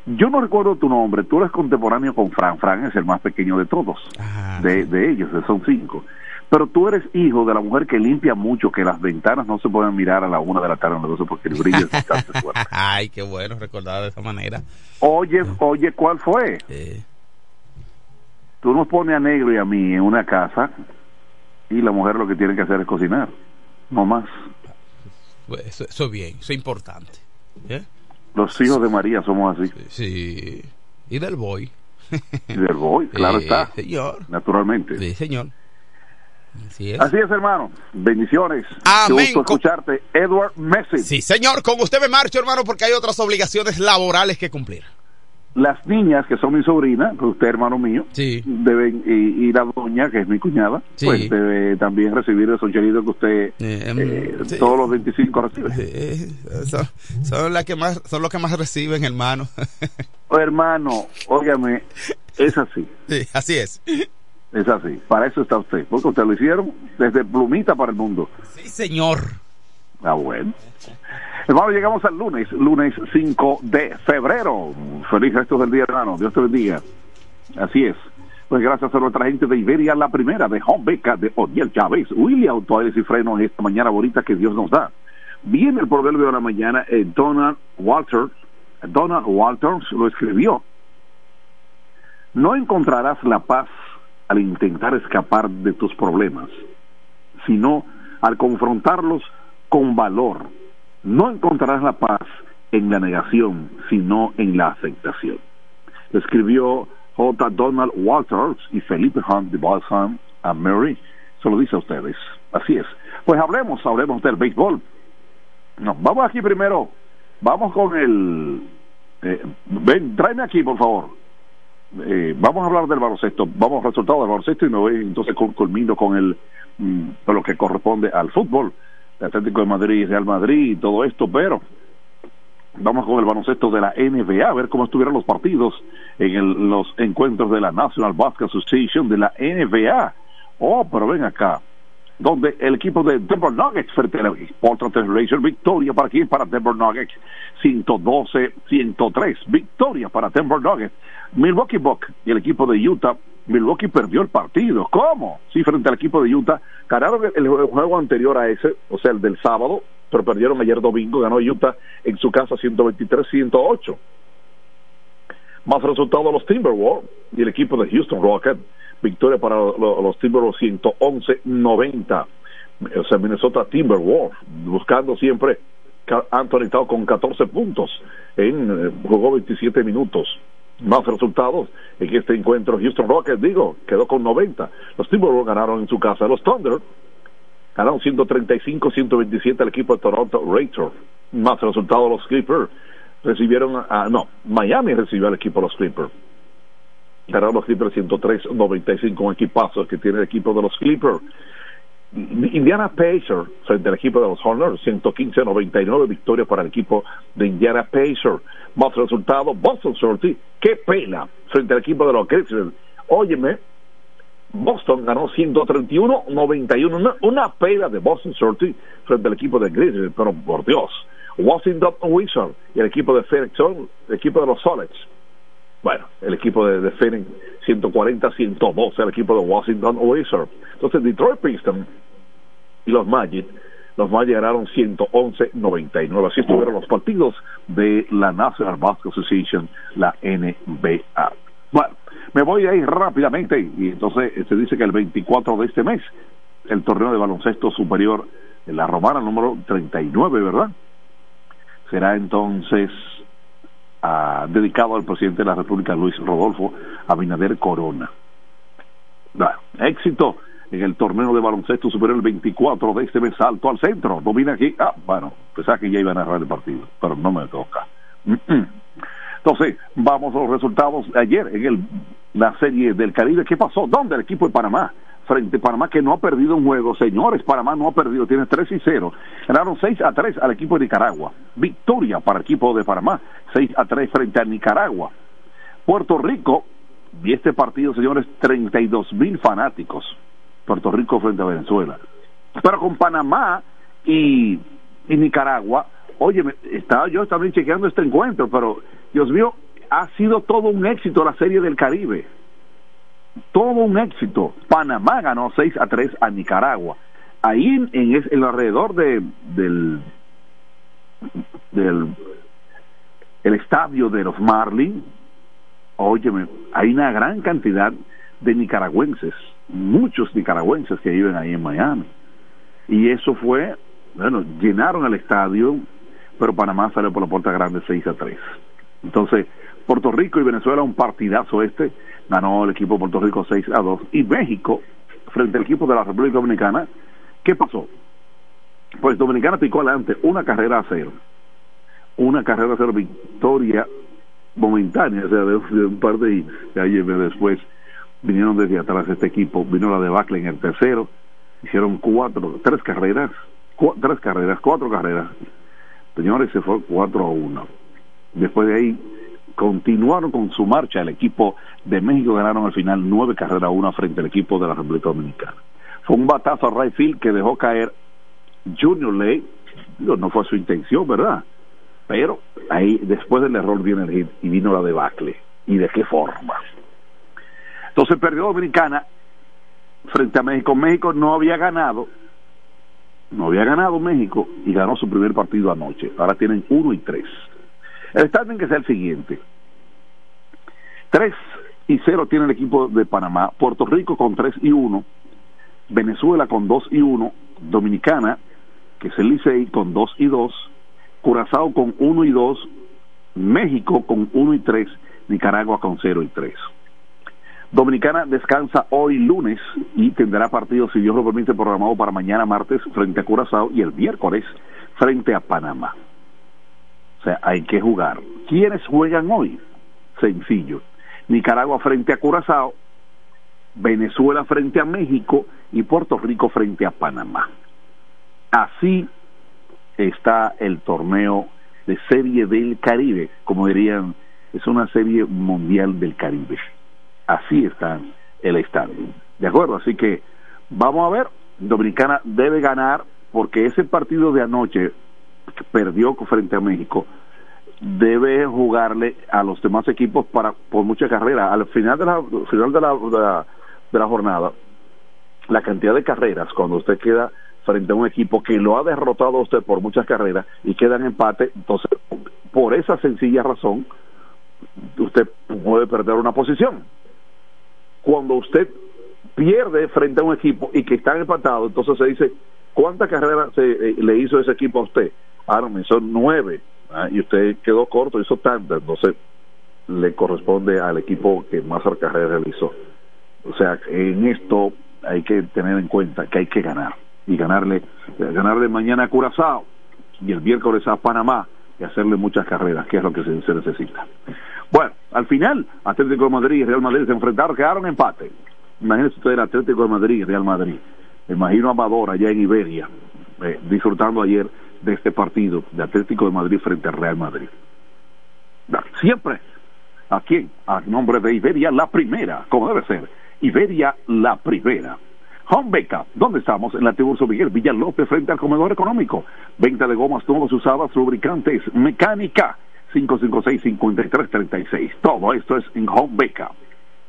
yo no recuerdo tu nombre, tú eres contemporáneo con Fran, Fran es el más pequeño de todos, Ah, de, de ellos, son cinco. Pero tú eres hijo de la mujer que limpia mucho, que las ventanas no se pueden mirar a la una de la tarde, no porque el brillo es bastante *laughs* fuerte. Ay, qué bueno recordar de esa manera. Oye, oye, ¿cuál fue? Tú nos pones a negro y a mí en una casa y la mujer lo que tiene que hacer es cocinar, no más. Eso, eso es bien, eso es importante. ¿Eh? Los hijos de María somos así. Sí. Y del boy. Y del boy, claro Sí, está. señor. Naturalmente. Sí, señor. Así es. Así es, hermano. Bendiciones. Amén. Qué gusto escucharte. Edward Messi. Sí, señor, con usted me marcho, hermano, porque hay otras obligaciones laborales que cumplir. Las niñas, que son mi sobrina, pues usted, hermano mío, deben, y, y la doña, que es mi cuñada, Sí. pues debe también recibir esos chelitos que usted eh, todos los 25 recibe. Son, son las que más, son los que más reciben, hermano. *laughs* Oh, hermano, óigame, es así. Sí, así es. Es así. Para eso está usted. Porque usted lo hicieron desde plumita para el mundo. Sí, señor. Ah, bueno. Hermano, llegamos al lunes, lunes 5 de febrero. Feliz resto del día, hermano. Dios te bendiga. Así es. Pues gracias a nuestra gente de Iberia, la primera, de Home Beca, de Odiel Chávez, William Autoaires y Frenos, esta mañana bonita que Dios nos da. Viene el proverbio de la mañana, eh, Donald Walters, Donald Walters lo escribió. No encontrarás la paz al intentar escapar de tus problemas, sino al confrontarlos con valor. No encontrarás la paz en la negación, sino en la aceptación. Escribió J. Donald Walters y Felipe Hunt de Balsam a Mary. Se lo dice a ustedes. Así es. Pues hablemos, hablemos del béisbol. No, vamos aquí primero. Vamos con el. eh, ven, tráeme aquí, por favor. Eh, vamos a hablar del baloncesto. Vamos al resultado del baloncesto y me voy entonces cul- culmino con el. mm, con lo que corresponde al fútbol. Atlético de Madrid, Real Madrid y todo esto, pero vamos con el baloncesto de la NBA, a ver cómo estuvieron los partidos en el- los encuentros de la National Basketball Association de la NBA. Oh, pero ven acá, donde el equipo de Denver Nuggets frente a la Portland victoria para quién, para Denver Nuggets, 112-103, victoria para Denver Nuggets. Milwaukee Bucks y el equipo de Utah, Milwaukee perdió el partido. ¿Cómo? Sí, frente al equipo de Utah, ganaron el, juego anterior a ese, o sea, el del sábado, pero perdieron ayer domingo, ganó Utah en su casa 123-108. Más resultado los Timberwolves y el equipo de Houston Rockets, victoria para lo- lo- los Timberwolves 111-90. O sea, Minnesota Timberwolves, buscando siempre Anthony Tao con 14 puntos, en, eh, jugó 27 minutos. Más resultados en este encuentro, Houston Rockets, digo, quedó con 90. Los Timberwolves ganaron en su casa. Los Thunder ganaron 135-127 al equipo de Toronto Raptors. Más resultados los Clippers recibieron a, no, Miami recibió al equipo de los Clippers. Ganaron los Clippers 103-95, un equipazo que tiene el equipo de los Clippers. Indiana Pacers frente al equipo de los Hornets, 115-99, victoria para el equipo de Indiana Pacers. Más resultado, Boston Celtics, qué pena, frente al equipo de los Grizzlies. Óyeme, Boston ganó 131-91, una, una pela de Boston Celtics frente al equipo de Grizzlies, pero por Dios. Washington Wizards y el equipo de Phoenix el equipo de los Solets. Bueno, el equipo de, de Phoenix 140-112, el equipo de Washington Wizards. Entonces Detroit Pistons y los Magic, los Magic ganaron 111-99. Así estuvieron los partidos de la National Basketball Association, la NBA. Bueno, me voy a ir rápidamente y entonces eh, se dice que el 24 de este mes, el torneo de baloncesto superior en la romana número 39, ¿verdad? Será entonces ah, dedicado al presidente de la República, Luis Rodolfo Abinader Corona. Éxito en el torneo de baloncesto superior el 24 de este mes, salto al centro, domina aquí, ah, bueno, pensaba que ya iba a narrar el partido, pero no me toca. Entonces, vamos a los resultados ayer en el, la serie del Caribe. ¿Qué pasó? ¿Dónde el equipo de Panamá? Frente a Panamá que no ha perdido un juego. Señores, Panamá no ha perdido, tiene 3 y 0. Ganaron 6 a 3 al equipo de Nicaragua. Victoria para el equipo de Panamá, 6 a 3 frente a Nicaragua. Puerto Rico, y este partido, señores, 32 mil fanáticos. Puerto Rico frente a Venezuela. Pero con Panamá y, y Nicaragua, oye, estaba yo también chequeando este encuentro, pero Dios mío, ha sido todo un éxito la serie del Caribe. Todo un éxito. Panamá ganó 6 a 3 a Nicaragua. Ahí en, en, alrededor de, del, del el estadio de los Marlins, óyeme, hay una gran cantidad de nicaragüenses, muchos nicaragüenses que viven ahí en Miami. Y eso fue, bueno, llenaron el estadio, pero Panamá salió por la puerta grande 6 a 3. Entonces, Puerto Rico y Venezuela, un partidazo este, ganó el equipo de Puerto Rico 6 a 2. Y México, frente al equipo de la República Dominicana, ¿qué pasó? Pues Dominicana picó adelante una carrera a cero. Una carrera a cero, victoria momentánea, o sea, de, de un par de hits. Ayer después vinieron desde atrás este equipo, vino la debacle en el tercero, hicieron cuatro, tres carreras, cu tres carreras, cuatro carreras. Señores, se fue 4 a 1 Después de ahí continuaron con su marcha. El equipo de México ganaron al final nueve carreras a una frente al equipo de la República Dominicana. Fue un batazo a right que dejó caer Junior Ley. no fue su intención, ¿verdad? Pero ahí, después del error, viene el hit y vino la debacle. ¿Y de qué forma? Entonces perdió Dominicana frente a México. México no había ganado, no había ganado México y ganó su primer partido anoche. Ahora tienen uno y tres. El standing que sea el siguiente. 3 y 0 tiene el equipo de Panamá, Puerto Rico con 3 y 1, Venezuela con 2 y 1, Dominicana, que es el Licey, con 2 y 2, Curazao con 1 y 2, México con 1 y 3, Nicaragua con 0 y 3. Dominicana descansa hoy lunes y tendrá partido, si Dios lo permite, programado para mañana martes frente a Curazao y el miércoles frente a Panamá. O sea, hay que jugar. ¿Quiénes juegan hoy? Sencillo. Nicaragua frente a Curazao, Venezuela frente a México y Puerto Rico frente a Panamá. Así está el torneo de serie del Caribe, como dirían, es una serie mundial del Caribe. Así está el estadio. ¿De acuerdo? Así que vamos a ver, Dominicana debe ganar porque ese partido de anoche perdió frente a México, debe jugarle a los demás equipos para por mucha carrera. Al final de la final de la, de la, jornada, la cantidad de carreras cuando usted queda frente a un equipo que lo ha derrotado a usted por muchas carreras y queda en empate, entonces por esa sencilla razón usted puede perder una posición. Cuando usted pierde frente a un equipo y que está empatado, entonces se dice, ¿cuántas carreras se, eh, le hizo ese equipo a usted? Ah, no, son nueve. Ah, y usted quedó corto, hizo tantas, entonces le corresponde al equipo que más carrera realizó. O sea, en esto hay que tener en cuenta que hay que ganar. Y ganarle, ganarle mañana a Curazao y el miércoles a Panamá y hacerle muchas carreras, que es lo que se, necesita. Bueno, al final, Atlético de Madrid y Real Madrid se enfrentaron, quedaron empate. Imagínense usted el Atlético de Madrid y Real Madrid. Imagino a Amador allá en Iberia, eh, disfrutando ayer de este partido de Atlético de Madrid frente al Real Madrid. Siempre, ¿a quién? A nombre de Iberia la primera, como debe ser. Iberia la primera. Home Beca, ¿dónde estamos? En la Tiburcio Miguel Villalópez frente al comedor económico. Venta de gomas nuevas usadas, lubricantes, mecánica. 556-5336. Todo esto es en Home Beca.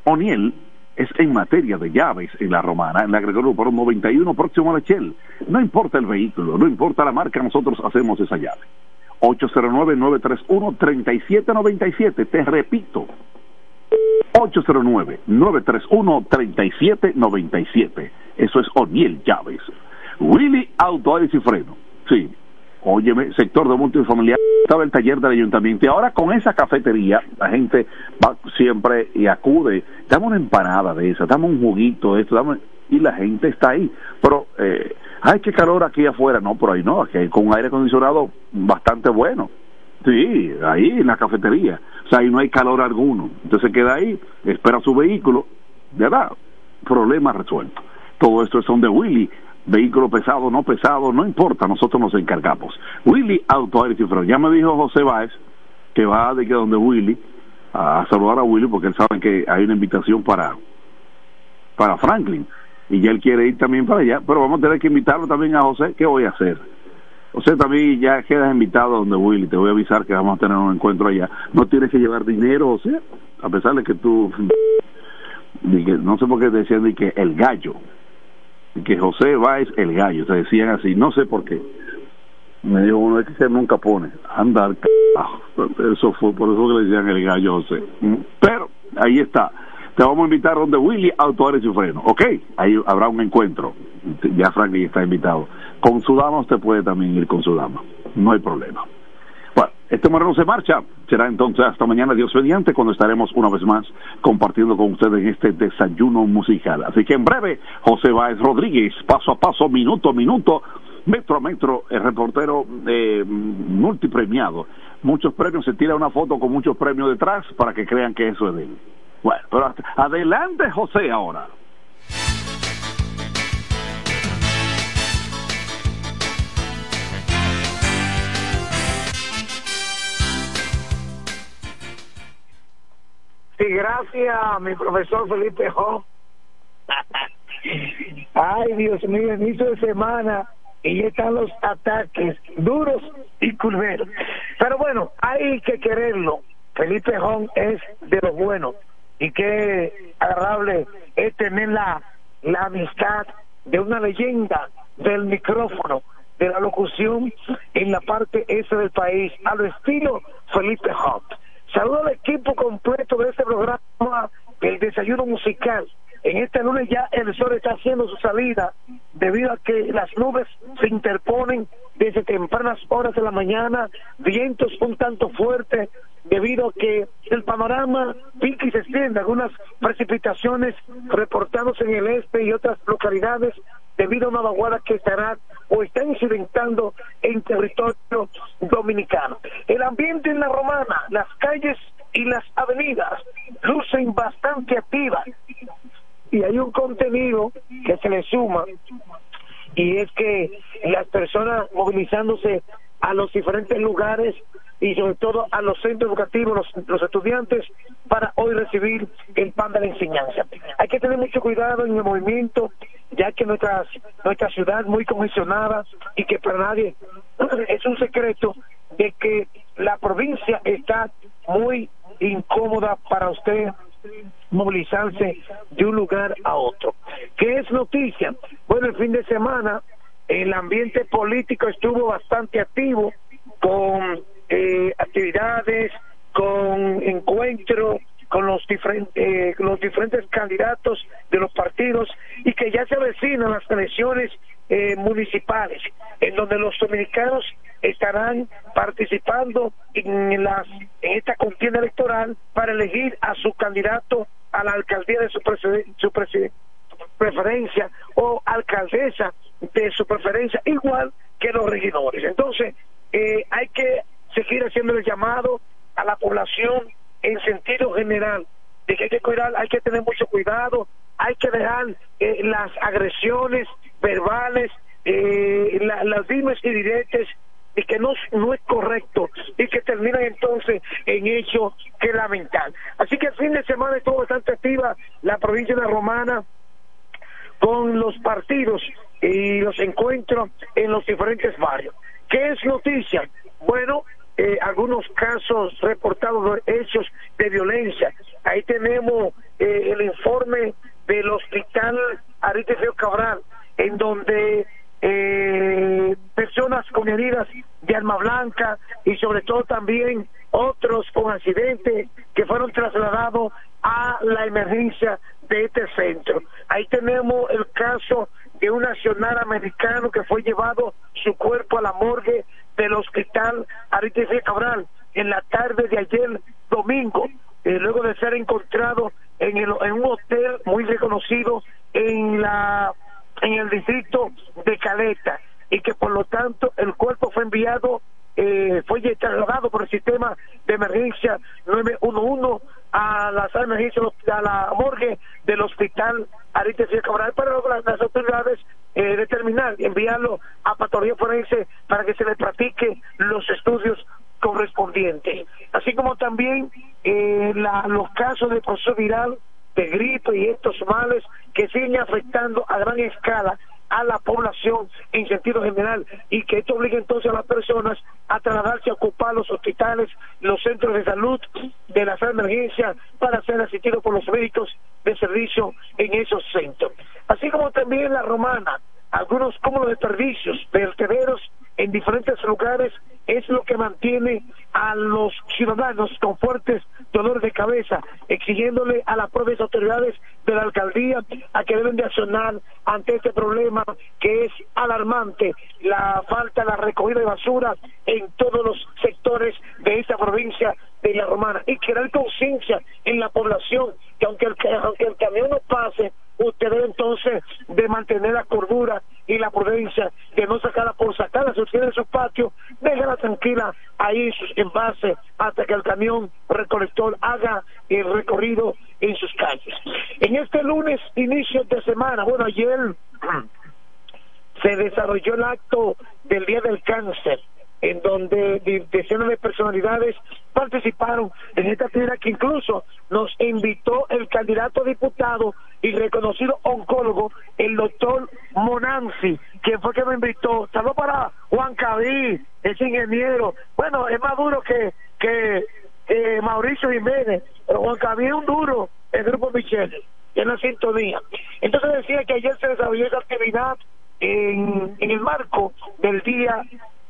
O'Neill es en materia de llaves en la romana, en la Gregorio por 91 próximo a la Shell. No importa el vehículo, no importa la marca, nosotros hacemos esa llave. 809-931-3797, te repito. 809-931-3797. Eso es O'Neill Llaves. Willy Auto y Freno. Sí, Óyeme, sector de multifamiliar, estaba el taller del ayuntamiento y ahora con esa cafetería la gente va siempre y acude, dame una empanada de esa, dame un juguito de esto, dame... y la gente está ahí. Pero, eh, ay, qué calor aquí afuera. No, por ahí no, aquí hay con aire acondicionado bastante bueno. Sí, ahí en la cafetería. O sea, ahí no hay calor alguno. Entonces queda ahí, espera su vehículo, ¿verdad? Problema resuelto. Todo esto son de Willy. Vehículo pesado, no pesado, no importa, nosotros nos encargamos. Willy Auto Aire y Ya me dijo José Báez que va de que donde Willy a saludar a Willy porque él sabe que hay una invitación para para Franklin y ya él quiere ir también para allá, pero vamos a tener que invitarlo también a José. ¿Qué voy a hacer? José, también ya quedas invitado donde Willy, te voy a avisar que vamos a tener un encuentro allá. No tienes que llevar dinero, José, a pesar de que tú, *laughs* no sé por qué decían de que el gallo, que José es el gallo, te decían así, no sé por qué. Me dijo uno, es que se nunca pone, anda al Eso fue por eso que le decían el gallo José. Pero ahí está te vamos a invitar donde Willy Autores y Freno, ¿ok? Ahí habrá un encuentro. Ya Franklin está invitado. Con su dama usted puede también ir con su dama. No hay problema. Bueno, este moreno se marcha. Será entonces hasta mañana, Dios mediante, cuando estaremos una vez más compartiendo con ustedes en este desayuno musical. Así que en breve, José Báez Rodríguez, paso a paso, minuto a minuto, metro a metro, el reportero eh, multipremiado. Muchos premios, se tira una foto con muchos premios detrás para que crean que eso es de él. Bueno, pero adelante José ahora. Sí, gracias, mi profesor Felipe Jo. *laughs* Ay, Dios mío, inicio de semana y ya están los ataques duros y curveros. Pero bueno, hay que quererlo. Felipe Jón es de los buenos y qué agradable es tener la, la amistad de una leyenda del micrófono, de la locución en la parte esa del país, a lo estilo Felipe Hot. Saludo al equipo completo de este programa, el desayuno musical. En este lunes ya el sol está haciendo su salida debido a que las nubes se interponen desde tempranas horas de la mañana, vientos un tanto fuertes debido a que el panorama pica y se extiende, algunas precipitaciones reportándose en el este y otras localidades debido a una vaguada que estará o está incidentando en territorio dominicano. El ambiente en la romana, las calles y las avenidas lucen bastante activas y hay un contenido que se le suma y es que las personas movilizándose a los diferentes lugares y sobre todo a los centros educativos, los, los, estudiantes, para hoy recibir el pan de la enseñanza. Hay que tener mucho cuidado en el movimiento, ya que nuestra, nuestra ciudad muy congestionada y que para nadie es un secreto de que la provincia está muy incómoda para usted movilizarse de un lugar a otro. ¿Qué es noticia? Bueno, el fin de semana el ambiente político estuvo bastante activo con eh, actividades, con encuentros con los, diferentes eh, los diferentes candidatos de los partidos y que ya se avecinan las elecciones eh, municipales, en donde los dominicanos estarán participando en, las, en esta contienda electoral para elegir a su candidato a la alcaldía de su, su preferencia o alcaldesa de su preferencia, igual que los regidores. Entonces, eh, hay que seguir haciendo el llamado a la población en sentido general de que hay que cuidar, hay que tener mucho cuidado, hay que dejar eh, las agresiones verbales, eh, las dimes y diretes y que no, no es correcto y que terminan entonces en hecho que lamentar. Así que el fin de semana estuvo bastante activa la provincia de Romana con los partidos y los encuentros en los diferentes barrios. ¿Qué es noticia? Bueno, eh, algunos casos reportados de hechos de violencia. Ahí tenemos eh, el informe del hospital Arite Feo Cabral, en donde eh, personas con heridas de arma blanca y sobre todo también otros con accidentes que fueron trasladados a la emergencia de este centro. Ahí tenemos el caso de un nacional americano que fue llevado su cuerpo a la morgue del hospital Aristides Cabral en la tarde de ayer domingo, eh, luego de ser encontrado en, el, en un hotel muy reconocido en la en el distrito de Caleta y que por lo tanto el cuerpo fue enviado eh, fue trasladado por el sistema de emergencia 911 a la sala a la morgue del hospital Aristides Cabral, pero las autoridades eh, determinar, enviarlo a patología forense para que se le practique los estudios correspondientes. Así como también eh, la, los casos de proceso viral, de gripe y estos males que siguen afectando a gran escala a la población en sentido general y que esto obliga entonces a las personas a trasladarse a ocupar los hospitales, los centros de salud de la sala de emergencia para ser asistidos por los médicos de servicio en esos centros. Así como también la romana, algunos cúmulos de servicios vertederos en diferentes lugares es lo que mantiene a los ciudadanos con fuertes dolores de cabeza, exigiéndole a las propias autoridades de la alcaldía a que deben de accionar ante este problema que es alarmante, la falta de la recogida de basura en todos los sectores de esta provincia de La Romana y crear conciencia en la población que aunque el, aunque el camión no pase, usted debe entonces de mantener la cordura y la prudencia de no sacarla por sacarla si usted de su patio, déjala tranquila ahí en sus envases hasta que el camión recolector haga el recorrido en sus calles. En este lunes, inicio de semana, bueno, ayer *clears throat* se desarrolló el acto del Día del Cáncer en donde decenas de personalidades participaron en esta actividad que incluso nos invitó el candidato a diputado y reconocido oncólogo, el doctor Monanzi, quien fue que me invitó. Saludos para Juan Cabí, ese ingeniero. Bueno, es más duro que, que, Mauricio Jiménez, pero Juan Cabí es un duro, el grupo Michelle, en la sintonía. Entonces decía que ayer se desarrolló esa actividad en, en el marco del Día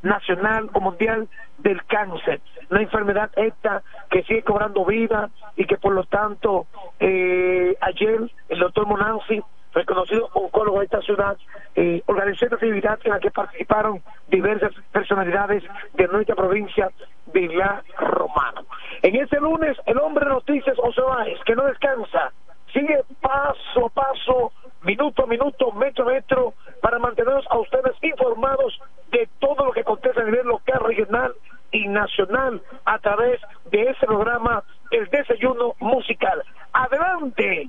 nacional o mundial del cáncer, una enfermedad esta que sigue cobrando vida y que por lo tanto eh, ayer el doctor Monanzi, reconocido oncólogo de esta ciudad, eh, organizó esta actividad en la que participaron diversas personalidades de nuestra provincia de La Romana. En este lunes, el hombre de noticias José que no descansa, sigue paso a paso, minuto a minuto, metro a metro, para mantenernos a ustedes informados de todo lo que acontece a nivel local, regional y nacional a través de ese programa, el desayuno musical. Adelante,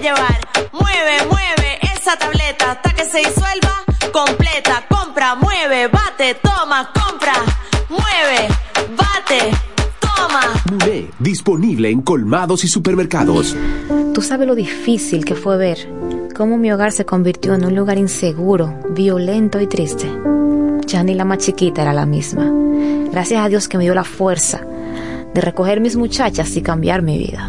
Llevar. Mueve, mueve esa tableta hasta que se disuelva completa. Compra, mueve, bate, toma, compra, mueve, bate, toma. Muné, disponible en colmados y supermercados. Tú sabes lo difícil que fue ver cómo mi hogar se convirtió en un lugar inseguro, violento y triste. Ya ni la más chiquita era la misma. Gracias a Dios que me dio la fuerza de recoger mis muchachas y cambiar mi vida.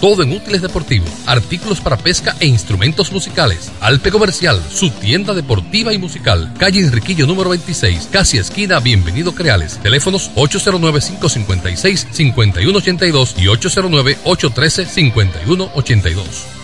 todo en útiles deportivos, artículos para pesca e instrumentos musicales. Alpe Comercial, su tienda deportiva y musical, calle Enriquillo número 26, casi esquina Bienvenido Creales. Teléfonos 809-556-5182 y 809-813-5182.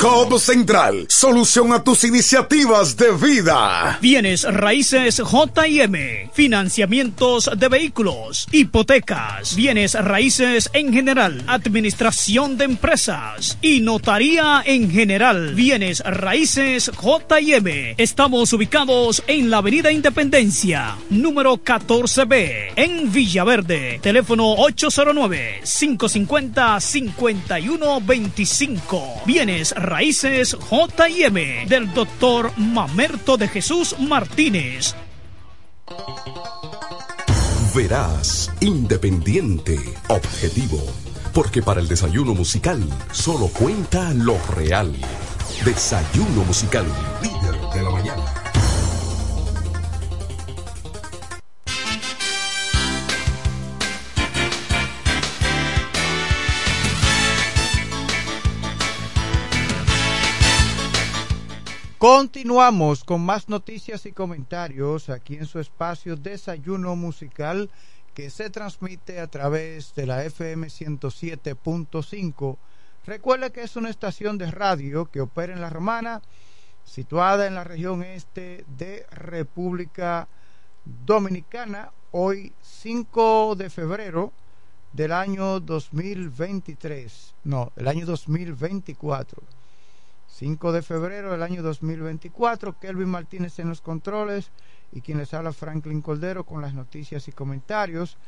Cobb Central, solución a tus iniciativas de vida. Bienes raíces JM, financiamientos de vehículos, hipotecas, bienes raíces en general, administración de empresas y notaría en general. Bienes raíces JM. Estamos ubicados en la Avenida Independencia, número 14B, en Villaverde. Teléfono 809 550 5125 Bienes Raíces JM del doctor Mamerto de Jesús Martínez. Verás, independiente, objetivo, porque para el desayuno musical solo cuenta lo real. Desayuno musical, Continuamos con más noticias y comentarios aquí en su espacio Desayuno Musical que se transmite a través de la FM 107.5. Recuerde que es una estación de radio que opera en La Romana, situada en la región este de República Dominicana, hoy 5 de febrero del año 2023, no, el año 2024. 5 de febrero del año 2024, Kelvin Martínez en los controles y quien les habla Franklin Coldero con las noticias y comentarios.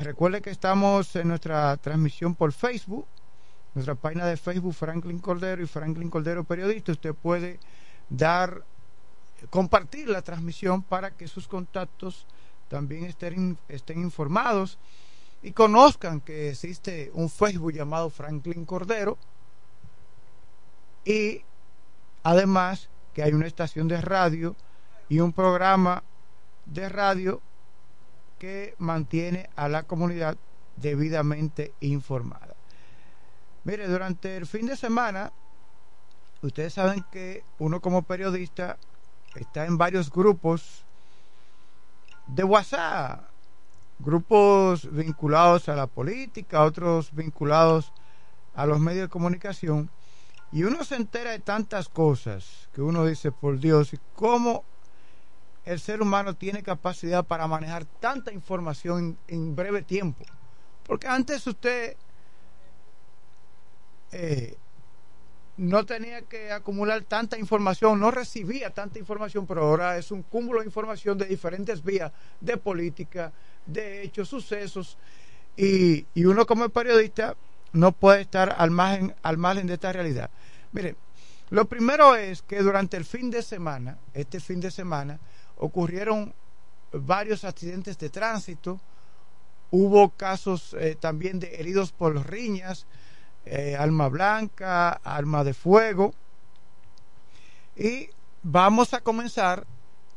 Recuerde que estamos en nuestra transmisión por Facebook, nuestra página de Facebook Franklin Cordero y Franklin Cordero Periodista. Usted puede dar, compartir la transmisión para que sus contactos también estén informados y conozcan que existe un Facebook llamado Franklin Cordero y además que hay una estación de radio y un programa de radio que mantiene a la comunidad debidamente informada. Mire, durante el fin de semana, ustedes saben que uno como periodista está en varios grupos de WhatsApp, grupos vinculados a la política, otros vinculados a los medios de comunicación, y uno se entera de tantas cosas que uno dice, por Dios, ¿y cómo el ser humano tiene capacidad para manejar tanta información en, breve tiempo? Porque antes usted eh, no tenía que acumular tanta información, no recibía tanta información, pero ahora es un cúmulo de información de diferentes vías, de política, de hechos, sucesos, y, y uno como periodista no puede estar al margen, al margen de esta realidad. Mire, lo primero es que durante el fin de semana, este fin de semana, ocurrieron varios accidentes de tránsito, hubo casos eh, también de heridos por riñas, eh, alma blanca, alma de fuego, y vamos a comenzar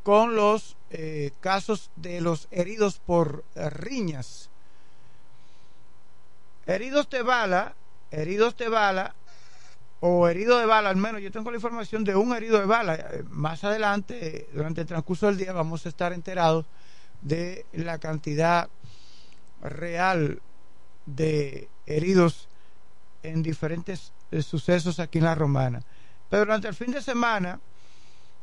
con los eh, casos de los heridos por riñas. Heridos de bala, heridos de bala o herido de bala, al menos yo tengo la información de un herido de bala. Eh, más adelante, durante el transcurso del día, vamos a estar enterados de la cantidad real de heridos en diferentes eh, sucesos aquí en la Romana. Pero durante el fin de semana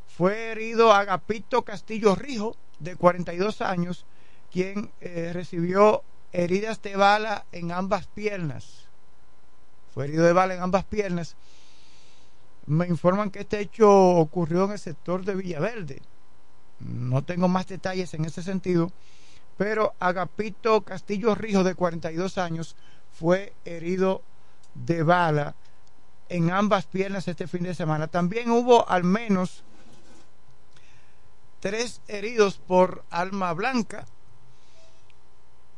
fue herido Agapito Castillo Rijo, de 42 años, quien eh, recibió heridas de bala en ambas piernas. Fue herido de bala en ambas piernas. Me informan que este hecho ocurrió en el sector de Villaverde. No tengo más detalles en ese sentido, pero Agapito Castillo Rijo, de 42 años, fue herido de bala en ambas piernas este fin de semana. También hubo al menos tres heridos por alma blanca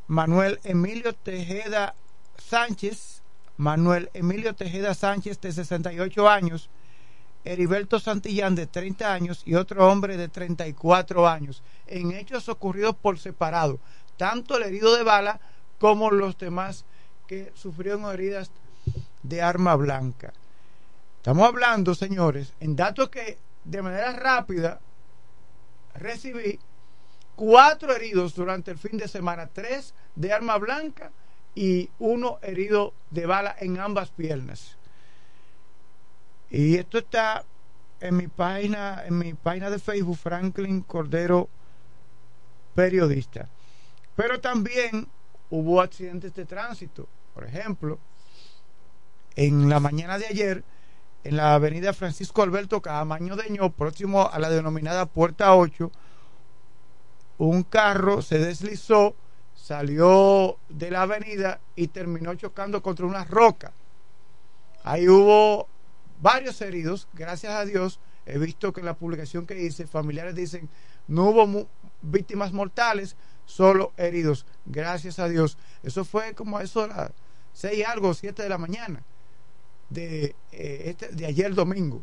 Manuel Emilio Tejeda Sánchez, Manuel Emilio Tejeda Sánchez de 68 años, Heriberto Santillán de 30 años y otro hombre de 34 años, en hechos ocurridos por separado, tanto el herido de bala como los demás que sufrieron heridas de arma blanca. Estamos hablando, señores, en datos que de manera rápida recibí cuatro heridos durante el fin de semana, tres de arma blanca y uno herido de bala en ambas piernas. Y esto está en mi página, en mi página de Facebook, Franklin Cordero, periodista. Pero también hubo accidentes de tránsito. Por ejemplo, en la mañana de ayer, en la avenida Francisco Alberto Camaño Deño, próximo a la denominada Puerta 8, un carro se deslizó, salió de la avenida y terminó chocando contra una roca. Ahí hubo varios heridos, gracias a Dios. He visto que en la publicación que hice, familiares dicen, no hubo víctimas mortales, solo heridos, gracias a Dios. Eso fue como a eso de las seis algo, siete de la mañana de, eh, este, de ayer domingo.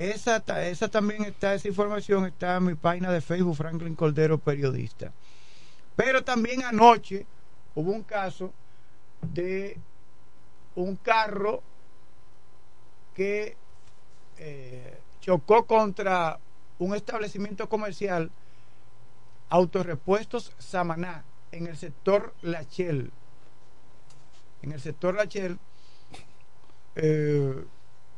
Esa, esa también está, esa información está en mi página de Facebook, Franklin Cordero, periodista. Pero también anoche hubo un caso de un carro que eh, chocó contra un establecimiento comercial, Autorepuestos Samaná, en el sector Lachel. En el sector Lachel, eh,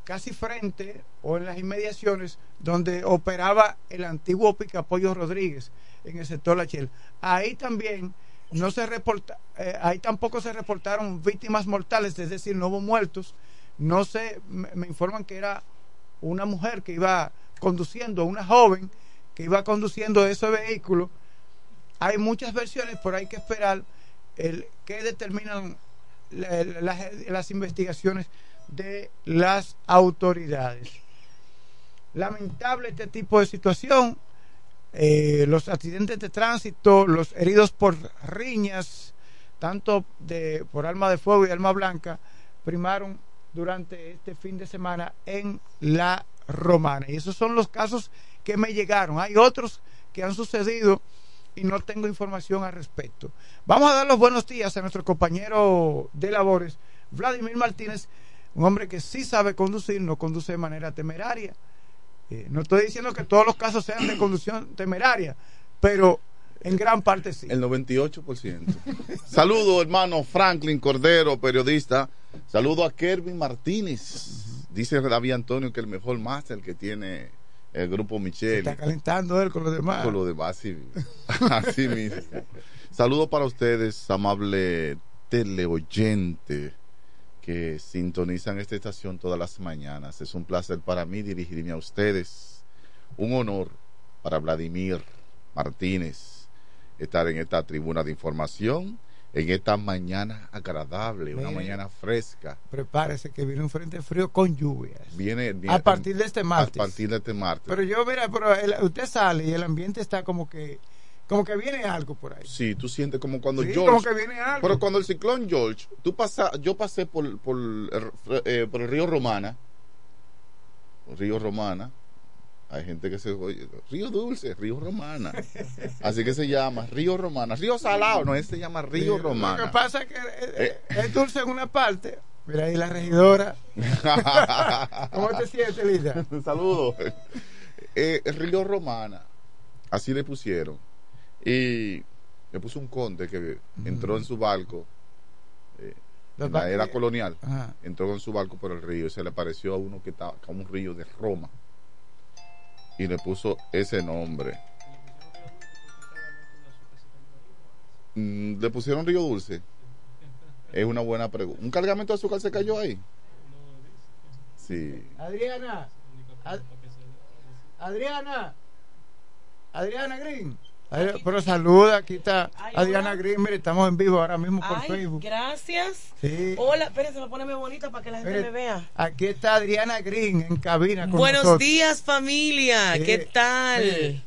casi frente o en las inmediaciones donde operaba el antiguo Picapollo Rodríguez en el sector Lachel. Ahí también no se reporta, eh, ahí tampoco se reportaron víctimas mortales, es decir, no hubo muertos. No sé, me, informan que era una mujer que iba conduciendo, una joven que iba conduciendo ese vehículo. Hay muchas versiones, pero hay que esperar el que determinan la- las investigaciones de las autoridades. Lamentable este tipo de situación. eh, los accidentes de tránsito, los heridos por riñas, tanto de, por arma de fuego y arma blanca, primaron durante este fin de semana en la romana. Y esos son los casos que me llegaron. Hay otros que han sucedido y no tengo información al respecto. Vamos a dar los buenos días a nuestro compañero de labores, Vladimir Martínez, un hombre que sí sabe conducir, no conduce de manera temeraria. Eh, no estoy diciendo que todos los casos sean de conducción temeraria, pero en gran parte sí. El 98%. *laughs* Saludo, hermano Franklin Cordero, periodista. Saludo a Kervin Martínez. Dice David Antonio que el mejor máster que tiene el grupo Michel. Está calentando él con los demás. Con lo demás, sí. *laughs* Así mismo. Saludo para ustedes, amable teleoyente que sintonizan esta estación todas las mañanas. Es un placer para mí dirigirme a ustedes. Un honor para Vladimir Martínez estar en esta tribuna de información, en esta mañana agradable, una mañana fresca. Prepárese que viene un frente frío con lluvias. Viene, viene- A partir de este martes. A partir de este martes. Pero yo, mira, pero el- usted sale y el ambiente está como que como que viene algo por ahí. Sí, tú sientes como cuando Sí, George. como que viene algo. Pero cuando el ciclón George, tú pasa, yo pasé por, por, el- eh, por el río Romana. Río Romana. Hay gente que se oye, Río Dulce, Río Romana. *laughs* Así que se llama Río Romana. Río Salado, no, este se llama Río Sí, Lo que Romana. pasa es que eh, eh, es dulce en una parte. Mira ahí la regidora. *laughs* ¿Cómo te sientes, Lida? Un saludo. Eh, Río Romana. Así le pusieron. Y le puso un conde que entró en su barco eh, en la era colonial. Ajá. Entró con su barco por el río y se le pareció a uno que estaba como un río de Roma. Y le puso ese nombre. Mm, ¿Le pusieron Río Dulce? Es una buena pregunta. ¿Un cargamento de azúcar se cayó ahí? Sí. Adriana. Ad- Adriana. Adriana Green. Adri- Pero saluda, aquí está Adriana Green. Mire, estamos en vivo ahora mismo por Ay, Facebook. gracias. Sí. Hola, espérense, me pone muy bonita para que la gente me vea. Aquí está Adriana Green en cabina con Buenos nosotros. días, familia. Sí. ¿Qué tal?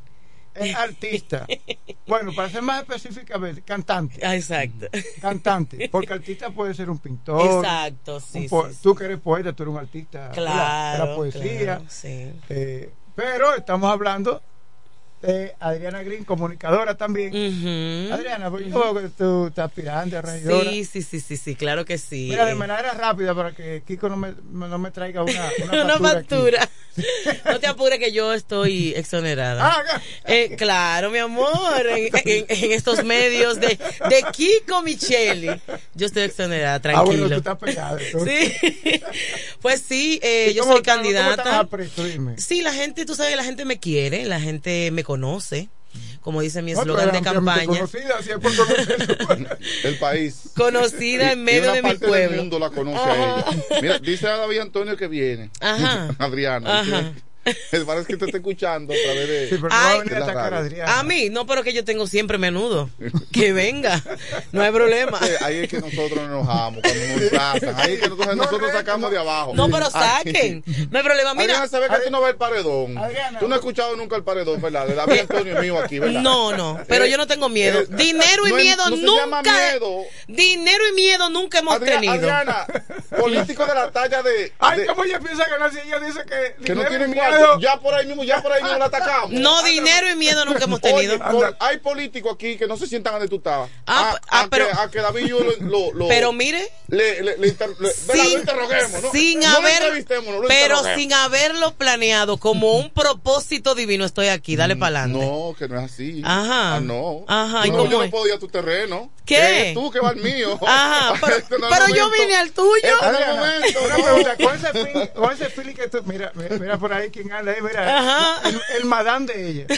Es artista. *laughs* bueno, para ser más específicamente, cantante. Exacto. *laughs* Cantante. Porque artista puede ser un pintor. Exacto, sí, po-. Tú que eres poeta, tú eres un artista de la- de la, Claro, poesía. claro, sí. Eh, pero estamos hablando de Adriana Green, comunicadora también. Adriana, pues tú estás aspirante a regidora. Sí, sí, sí, sí, sí, claro que sí. Mira, de Eh, manera rápida para que Kiko no me, no me traiga una, *laughs* una Una factura. *laughs* No te apures que yo estoy exonerada. Ah, Eh, claro, mi amor, en, en- en estos medios de, de Kiko Micheli. Yo estoy exonerada, Ah, bueno, tranquilo. tú estás pegada. Sí. Pues sí, eh, ¿Y yo cómo soy estás- cómo estás candidata. preso? Dime. Sí, la gente, tú sabes, la gente me quiere, la gente me conoce. Como dice mi eslogan de campaña. conocida, si es por conocer. *laughs* El país. Conocida en medio una de mi pueblo. del mundo la conoce a ella. Mira, dice a David Antonio que viene. Ajá. *laughs* Adriana. Ajá. Dice- Parece que te está escuchando a través de. Sí, pero no va a venir a atacar a Adriana. A mí, no, pero que yo tengo siempre menudo. Que *laughs* venga, no hay problema. Eh, Ahí es que nosotros nos enojamos cuando nos sacan. Ahí es que nosotros, nosotros sacamos de abajo. No, pero Ay. saquen. No hay problema. Mira, Adriana, sabes que tú no ves el paredón. Tú no has escuchado nunca el paredón, ¿verdad? De David Antonio mío aquí, ¿verdad? No, no, pero yo no tengo miedo. Dinero y no es- miedo no se nunca. llama miedo. Dinero y miedo nunca hemos Adriana, tenido. Adriana, políticos de la talla de. Ay, de- ¿cómo ella piensa que no? Si ella dice que. que no y miedo. Miedo. Ya por ahí mismo, ya por ahí mismo la atacamos. No, dinero y miedo nunca hemos tenido. Oye, por- hay políticos aquí que no se sientan donde tú estabas. Ah, a, ah, a pero- que, a que David y yo lo, lo- lo- Pero mire, le, le, le inter- le- ¿verdad? lo interroguemos, ¿no? sin no haber, lo pero sin haberlo planeado como un propósito divino, estoy aquí, dale para adelante. Mm, No, que no es así. Ajá. Ah, no. Ajá, ¿y No, cómo yo es? no puedo ir a tu terreno. ¿Qué? Eres tú que va al mío. *laughs* Ajá, *laughs* pero, Este no es pero el yo vine al tuyo. Este no es el Adriana, momento. una pregunta, con ese feeling, con ese feeling que tú, mira, mira, mira por ahí quién anda ahí, mira, Ajá. el, el madame de ella. *laughs*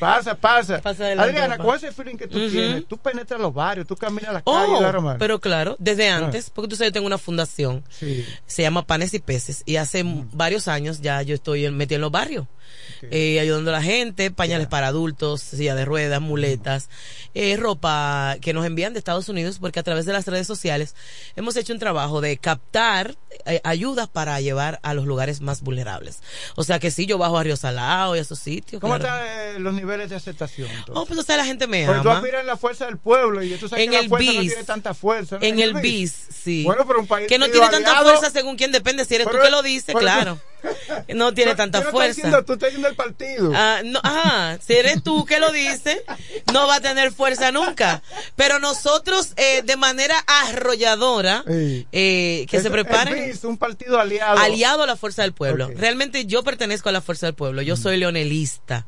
pasa, pasa. adelante, Adriana, con ese feeling que tú tienes, tú penetras los barrios, tú caminas las calles, Oh, la Romana. pero claro, desde antes, porque tú sabes, yo tengo una fundación, Sí. se llama Panes y Peces, y hace varios años ya yo estoy metida en los barrios, eh, ayudando a la gente, pañales para adultos, silla de ruedas, muletas, eh, ropa que nos envían de Estados Unidos, porque a través de las redes sociales hemos hecho un trabajo de captar eh, ayudas para llevar a los lugares más vulnerables. O sea que sí, yo bajo a Río Salado y a esos sitios. ¿Cómo claro. están eh, los niveles de aceptación? entonces? Oh, pues o sea, la gente me Porque tú ama. aspiras en la fuerza del pueblo y tú sabes En que el la fuerza no BIS. tiene tanta fuerza. ¿no? En el BIS, sí. Bueno, pero un país que no tiene tanta fuerza según quién depende, si eres tú que lo dices, claro. *laughs* No tiene tanta Tú no fuerza. diciendo, tú estás diciendo el partido. Ah, no, ajá, si eres tú que lo dices, no va a tener fuerza nunca. Pero nosotros, eh, de manera arrolladora, Sí. eh, que Es- se preparen. Un partido aliado. Aliado a la fuerza del pueblo. Realmente yo pertenezco a la fuerza del pueblo. Yo soy leonelista.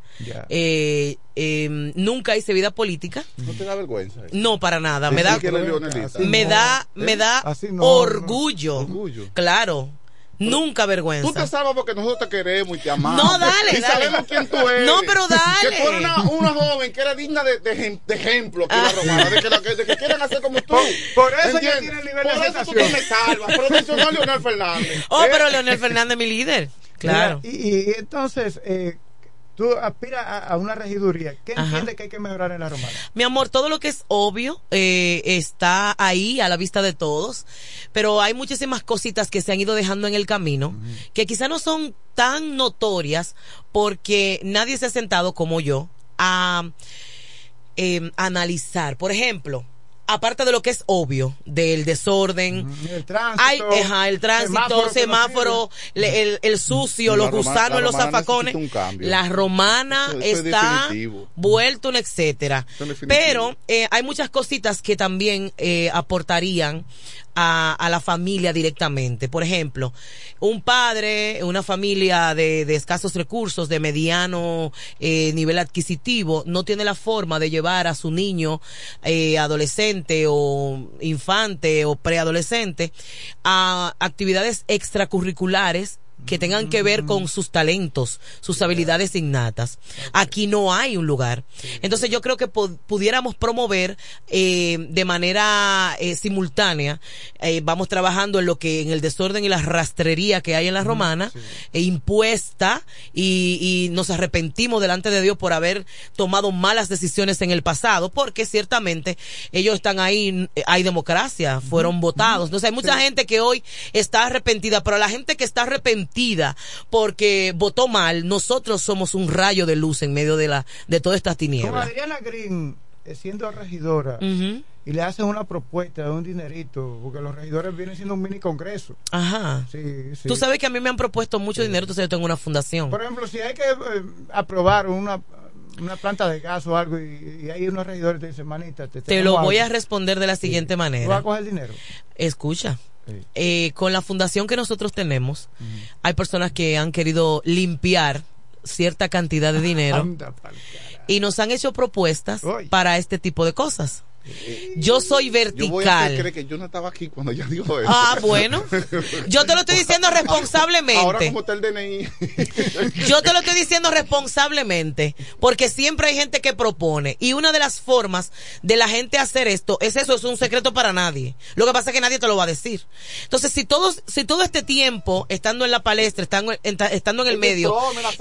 Eh, eh, nunca hice vida política. No te da vergüenza. No, para nada. Me da, leonelista. me no. da, me da no, orgullo. Orgullo. Claro. Nunca Tú vergüenza. te salvas porque nosotros te queremos y te amamos. No, dale, y dale. sabemos quién tú eres. No, pero dale. Que tú eres una, una joven que era digna de, de, de ejemplo aquí en la romana, de que, la- de que quieren hacer como tú. Por- por eso ¿Entiendes? que tiene el nivel de Por eso tú te me salvas. Pero mencionó a Leonel Fernández. Oh, ¿Eh? pero Leonel Fernández, mi líder. Claro. Mira, y, y entonces, eh, tú aspiras a, a una regiduría. ¿Qué Ajá. entiendes que hay que mejorar en la romana? Mi amor, todo lo que es obvio eh, está ahí a la vista de todos, pero hay muchísimas cositas que se han ido dejando en el camino que quizá no son tan notorias porque nadie se ha sentado como yo a eh, analizar. Por ejemplo, aparte de lo que es obvio, del desorden, El tránsito. hay ajá, el tránsito, semáforo semáforo, le- el, el sucio, La los gusanos los zafacones. La romana Eso- eso es está definitivo. vuelto un etcétera. Es. Pero eh, hay muchas cositas que también eh, aportarían a, a la familia directamente. Por ejemplo, un padre, una familia de, de escasos recursos, de mediano eh, nivel adquisitivo, no tiene la forma de llevar a su niño eh, adolescente o infante o preadolescente a actividades extracurriculares que tengan que ver con sus talentos, sus habilidades innatas. Aquí no hay un lugar. Entonces yo creo que pu- pudiéramos promover eh, de manera eh, simultánea, eh, vamos trabajando en lo que en el desorden y la rastrería que hay en la romana, e impuesta y, y nos arrepentimos delante de Dios por haber tomado malas decisiones en el pasado, porque ciertamente ellos están ahí, eh, hay democracia, fueron votados. Entonces hay mucha gente que hoy está arrepentida, pero la gente que está arrepentida porque votó mal, nosotros somos un rayo de luz en medio de la de todas estas tinieblas. Adriana Green, eh, siendo regidora, y le hacen una propuesta de un dinerito, porque los regidores vienen siendo un mini congreso. Ajá. Sí, sí. Tú sabes que a mí me han propuesto mucho dinero, entonces yo tengo una fundación. Por ejemplo, si hay que eh, aprobar una, una planta de gas o algo y, y hay unos regidores que te dicen, manita, te, Te lo tengo voy a algo". responder de la siguiente ¿Tú vas a manera. coger dinero? Escucha. Eh, con la fundación que nosotros tenemos, hay personas que han querido limpiar cierta cantidad de *laughs* dinero Anda, y nos han hecho propuestas para este tipo de cosas. Yo soy Yo voy a vertical. creer que yo no estaba aquí cuando ella dijo eso. Ah, bueno. Yo te lo estoy *laughs* diciendo Ahora responsablemente. como está el DNI. Yo te lo estoy diciendo responsablemente, porque siempre hay gente que propone. Y una de las formas de la gente hacer esto es eso, es un secreto para nadie. Lo que pasa es que nadie te lo va a decir. Entonces, si todos, si todo este tiempo, estando en la palestra, estando en, estando en el medio,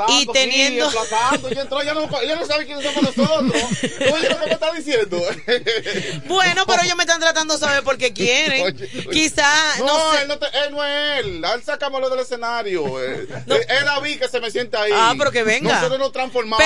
y teniendo... ella no, sabe quiénes somos nosotros. Oye, lo que me está diciendo. *laughs* *laughs* Bueno, pero ellos me están tratando de saber por qué quieren. Oye, oye. Quizá, No, no sé. él, no te- él no es él. Él sacámoslo del escenario. Eh, eh, Es David que se me sienta ahí. Ah, pero que venga. Nosotros nos transformamos. Pero